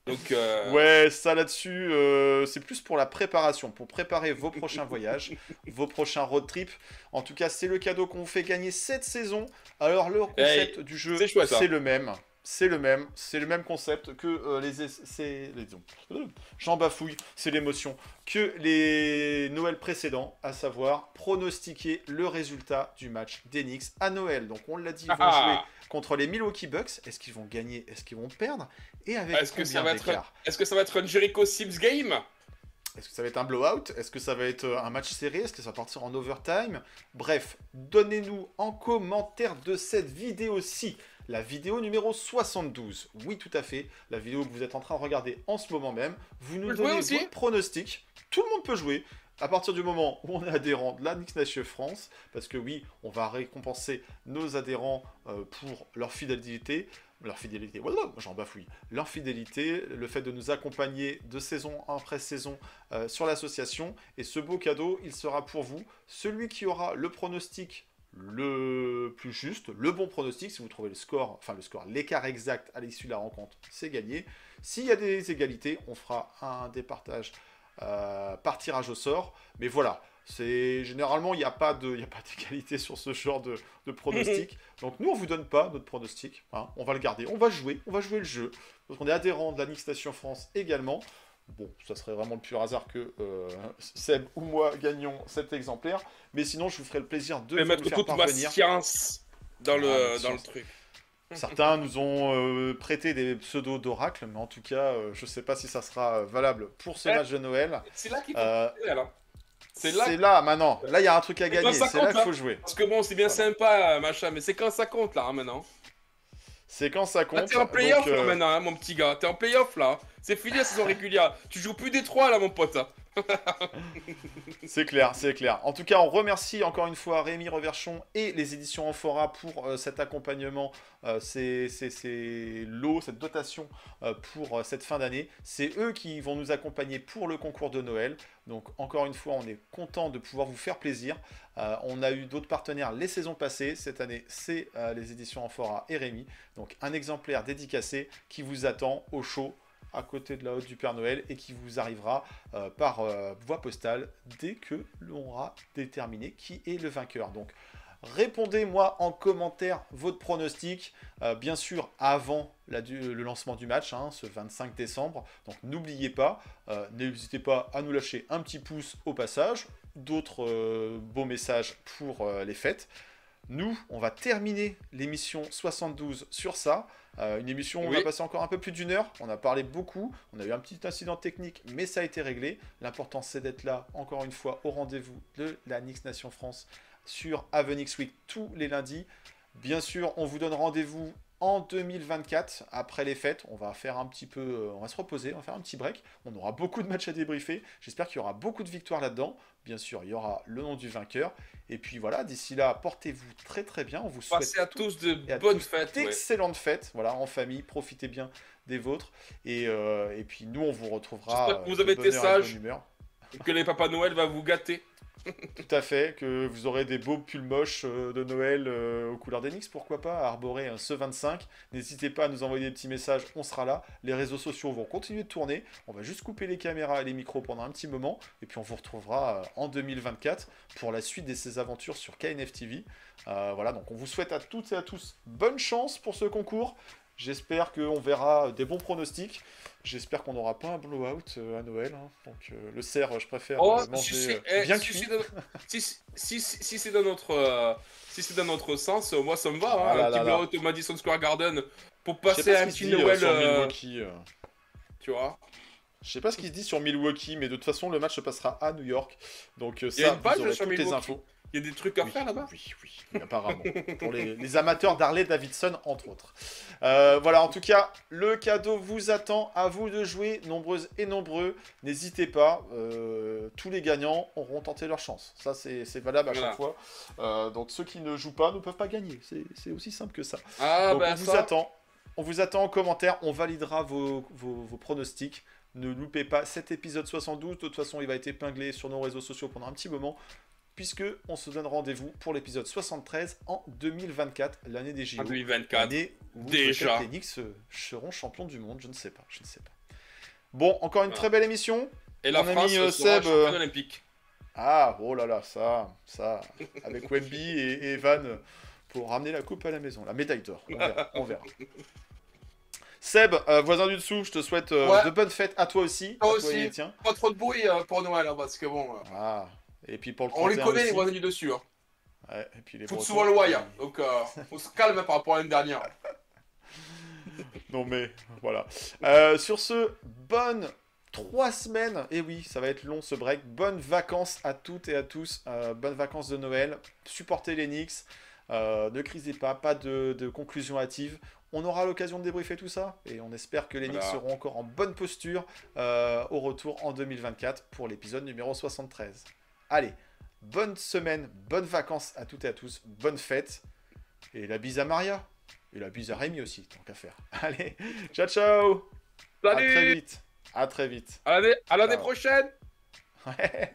S4: Donc, euh,
S3: Ouais, ça là-dessus, euh, c'est plus pour la préparation, pour préparer vos prochains voyages, [LAUGHS] vos prochains road trips. En tout cas, c'est le cadeau qu'on vous fait gagner cette saison. Alors, le concept du jeu,
S4: c'est
S3: le même. C'est le même, c'est le même concept que euh, les, les J'en bafouille, c'est l'émotion que les Noëls précédents, à savoir pronostiquer le résultat du match d'Enix à Noël. Donc on l'a dit, ils vont
S4: Ah.
S3: jouer contre les Milwaukee Bucks. Est-ce qu'ils vont gagner? Est-ce qu'ils vont perdre? Et avec
S4: Est-ce que ça va être- Est-ce que ça va être un Jericho Sims game
S3: est-ce que ça va être un blowout Est-ce que ça va être euh, un match serré Est-ce que ça va partir en overtime Bref, donnez-nous en commentaire de cette vidéo-ci, la vidéo numéro 72. Oui, tout à fait, la vidéo que vous êtes en train de regarder en ce moment même. Vous nous donnez
S4: aussi
S3: votre pronostic. Tout le monde peut jouer. À partir du moment où on est adhérent de la Nix Nation France, parce que oui, on va récompenser nos adhérents euh, pour leur fidélité, leur fidélité, j'en bafouille, le fait de nous accompagner de saison après saison euh, sur l'association. Et ce beau cadeau, il sera pour vous. Celui qui aura le pronostic le plus juste, le bon pronostic, si vous trouvez le score, enfin le score, l'écart exact à l'issue de la rencontre, c'est gagné. S'il y a des égalités, on fera un départage euh, par tirage au sort. Mais voilà, c'est généralement il n'y a pas de, il y a pas d'égalité sur ce genre de, de pronostic. [LAUGHS] Donc nous on vous donne pas notre pronostic, hein. on va le garder, on va jouer, on va jouer le jeu. Donc on est adhérent de la Nix Station France également. Bon, ça serait vraiment le pur hasard que euh, Seb ou moi gagnions cet exemplaire. Mais sinon, je vous ferai le plaisir de vous
S4: mettre toute ma science dans le,
S3: Ah,
S4: dans le truc.
S3: Certains nous ont euh, prêté des pseudos d'oracle, mais en tout cas, euh, je ne sais pas si ça sera valable pour ce match de Noël.
S4: C'est là qu'il faut
S3: Euh,
S4: jouer, là. C'est là.
S3: là. maintenant. Là, il y a un truc à gagner. C'est là qu'il
S4: hein.
S3: faut jouer.
S4: Parce que bon, c'est bien
S3: Voilà.
S4: sympa, machin, mais c'est quand ça compte, là, hein, maintenant.
S3: C'est quand ça
S4: Là,
S3: compte.
S4: t'es en playoff,
S3: donc, euh,
S4: là, maintenant, hein, mon petit gars. T'es en playoff, là. C'est fini la saison [LAUGHS] régulière. Tu joues plus des trois, là, mon pote. [LAUGHS]
S3: C'est clair, c'est clair. En tout cas, on remercie encore une fois Rémi Reverchon et les éditions Amphora pour euh, cet accompagnement, euh, ces, cette dotation euh, pour cette fin d'année. C'est eux qui vont nous accompagner pour le concours de Noël. Donc, encore une fois, on est content de pouvoir vous faire plaisir. On a eu d'autres partenaires les saisons passées. Cette année, c'est les éditions Amphora et Rémi. Donc, un exemplaire dédicacé qui vous attend au chaud à côté de la haute du Père Noël et qui vous arrivera euh, par euh, voie postale dès que l'on aura déterminé qui est le vainqueur. Donc répondez-moi en commentaire votre pronostic, euh, bien sûr avant le lancement du match, hein, ce 25 décembre. Donc n'oubliez pas, n'hésitez pas à nous lâcher un petit pouce au passage, d'autres beaux messages pour les fêtes. Nous, on va terminer l'émission 72 sur ça. Euh, une émission où on a passé encore un peu plus d'une heure. On a parlé beaucoup. On a eu un petit incident technique, mais ça a été réglé. L'important, c'est d'être là, encore une fois, au rendez-vous de la Nix Nation France sur Avenix Week tous les lundis. Bien sûr, on vous donne rendez-vous en 2024, après les fêtes. On va faire un petit peu, euh, on va se reposer, on va faire un petit break. On aura beaucoup de matchs à débriefer. J'espère qu'il y aura beaucoup de victoires là-dedans. Bien sûr, il y aura le nom du vainqueur. Et puis voilà, d'ici là, portez-vous très très bien. On vous souhaite
S4: Passez à tous de bonnes fêtes. ouais.
S3: d'excellentes fêtes, voilà, en famille, profitez bien des vôtres. Et, euh, et puis nous, on vous retrouvera.
S4: J'espère que
S3: euh,
S4: vous avez
S3: de
S4: été
S3: humeur.
S4: Et Que les Papa Noël va vous gâter.
S3: Tout à fait, que vous aurez des beaux pulls moches euh, de Noël euh, aux couleurs d'Enix, pourquoi pas, à arborer un ce 25. N'hésitez pas à nous envoyer des petits messages, on sera là. Les réseaux sociaux vont continuer de tourner. On va juste couper les caméras et les micros pendant un petit moment. Et puis on vous retrouvera euh, en 2024 pour la suite de ces aventures sur KNF TV. Voilà, donc on vous souhaite à toutes et à tous bonne chance pour ce concours. J'espère qu'on verra des bons pronostics. J'espère qu'on n'aura pas un blowout euh, à Noël. hein. Donc euh, le cerf, je préfère
S4: Oh,
S3: euh,
S4: si
S3: manger
S4: c'est eh,
S3: bien
S4: si
S3: cuit.
S4: dans- [LAUGHS] si- si- si- si c'est dans notre euh, si c'est dans notre sens, moi ça me va. hein,
S3: Ah là
S4: un petit
S3: là
S4: blowout au Madison Square Garden pour passer
S3: pas ce
S4: un petit Noël,
S3: sur Milwaukee.
S4: tu vois.
S3: Je sais pas ce qui se dit sur Milwaukee, mais de toute façon, le match se passera à New York. Donc, euh,
S4: Il y a
S3: ça,
S4: une page
S3: vous aurez
S4: sur
S3: toutes les
S4: Milwaukee
S3: infos.
S4: Il y a des trucs à
S3: Oui,
S4: faire là-bas.
S3: Oui, oui, apparemment. Pour les, les amateurs d'Harley Davidson, entre autres. Euh, voilà, en tout cas, le cadeau vous attend. À vous de jouer, nombreuses et nombreux. N'hésitez pas. euh, tous les gagnants auront tenté leur chance. Ça, c'est valable à
S4: Voilà.
S3: chaque fois. Euh, donc, ceux qui ne jouent pas ne peuvent pas gagner. C'est aussi simple que ça.
S4: Ah
S3: Donc,
S4: bah
S3: on vous
S4: ça.
S3: attend. On vous attend en commentaire. On validera vos, vos- vos pronostics. Ne loupez pas cet épisode 72. De toute façon, il va être épinglé sur nos réseaux sociaux pendant un petit moment. Puisque on se donne rendez-vous pour l'épisode 73 en 2024, l'année des JO.
S4: En 2024.
S3: L'année où
S4: Déjà.
S3: les Knicks euh, seront champions du monde. Je ne sais pas. Je ne sais pas. Bon, encore une
S4: Voilà.
S3: très belle émission.
S4: Et la France
S3: euh,
S4: sera
S3: Seb, euh,
S4: olympique.
S3: Ah, oh là là, ça, ça, avec Wemby et, et Evan pour ramener la coupe à la maison, la médaille d'or. On verra. on verra. [LAUGHS] Seb, euh, voisin du dessous, je te souhaite euh,
S6: Ouais.
S3: de bonnes fêtes à toi aussi.
S6: Toi
S3: à
S6: aussi.
S3: les tiens.
S6: Pas trop de bruit euh, pour Noël, hein, parce que bon,
S3: Ah, et puis pour le
S6: on les
S3: 31
S6: connaît les
S3: aussi.
S6: voisins du dessus. Hein.
S3: Ouais, et puis les Bretons.
S6: souvent le wire, donc euh, on se calme par rapport à l'année dernière. [LAUGHS]
S3: Non mais voilà. Sur ce, bonne trois semaines. Et oui, ça va être long ce break. Bonnes vacances à toutes et à tous. Euh, bonnes vacances de Noël. Supportez les Knicks. Euh, ne crisez pas, pas de, de conclusion hâtive. On aura l'occasion de débriefer tout ça et on espère que les Knicks
S4: Voilà.
S3: seront encore en bonne posture euh, au retour en 2024 pour l'épisode numéro 73. Allez, bonne semaine, bonnes vacances à toutes et à tous, bonne fête et la bise à Maria et la bise à Rémi aussi, tant qu'à faire. [LAUGHS] Allez, ciao ciao à très vite. À très vite.
S4: À l'année prochaine [LAUGHS]
S3: Ouais.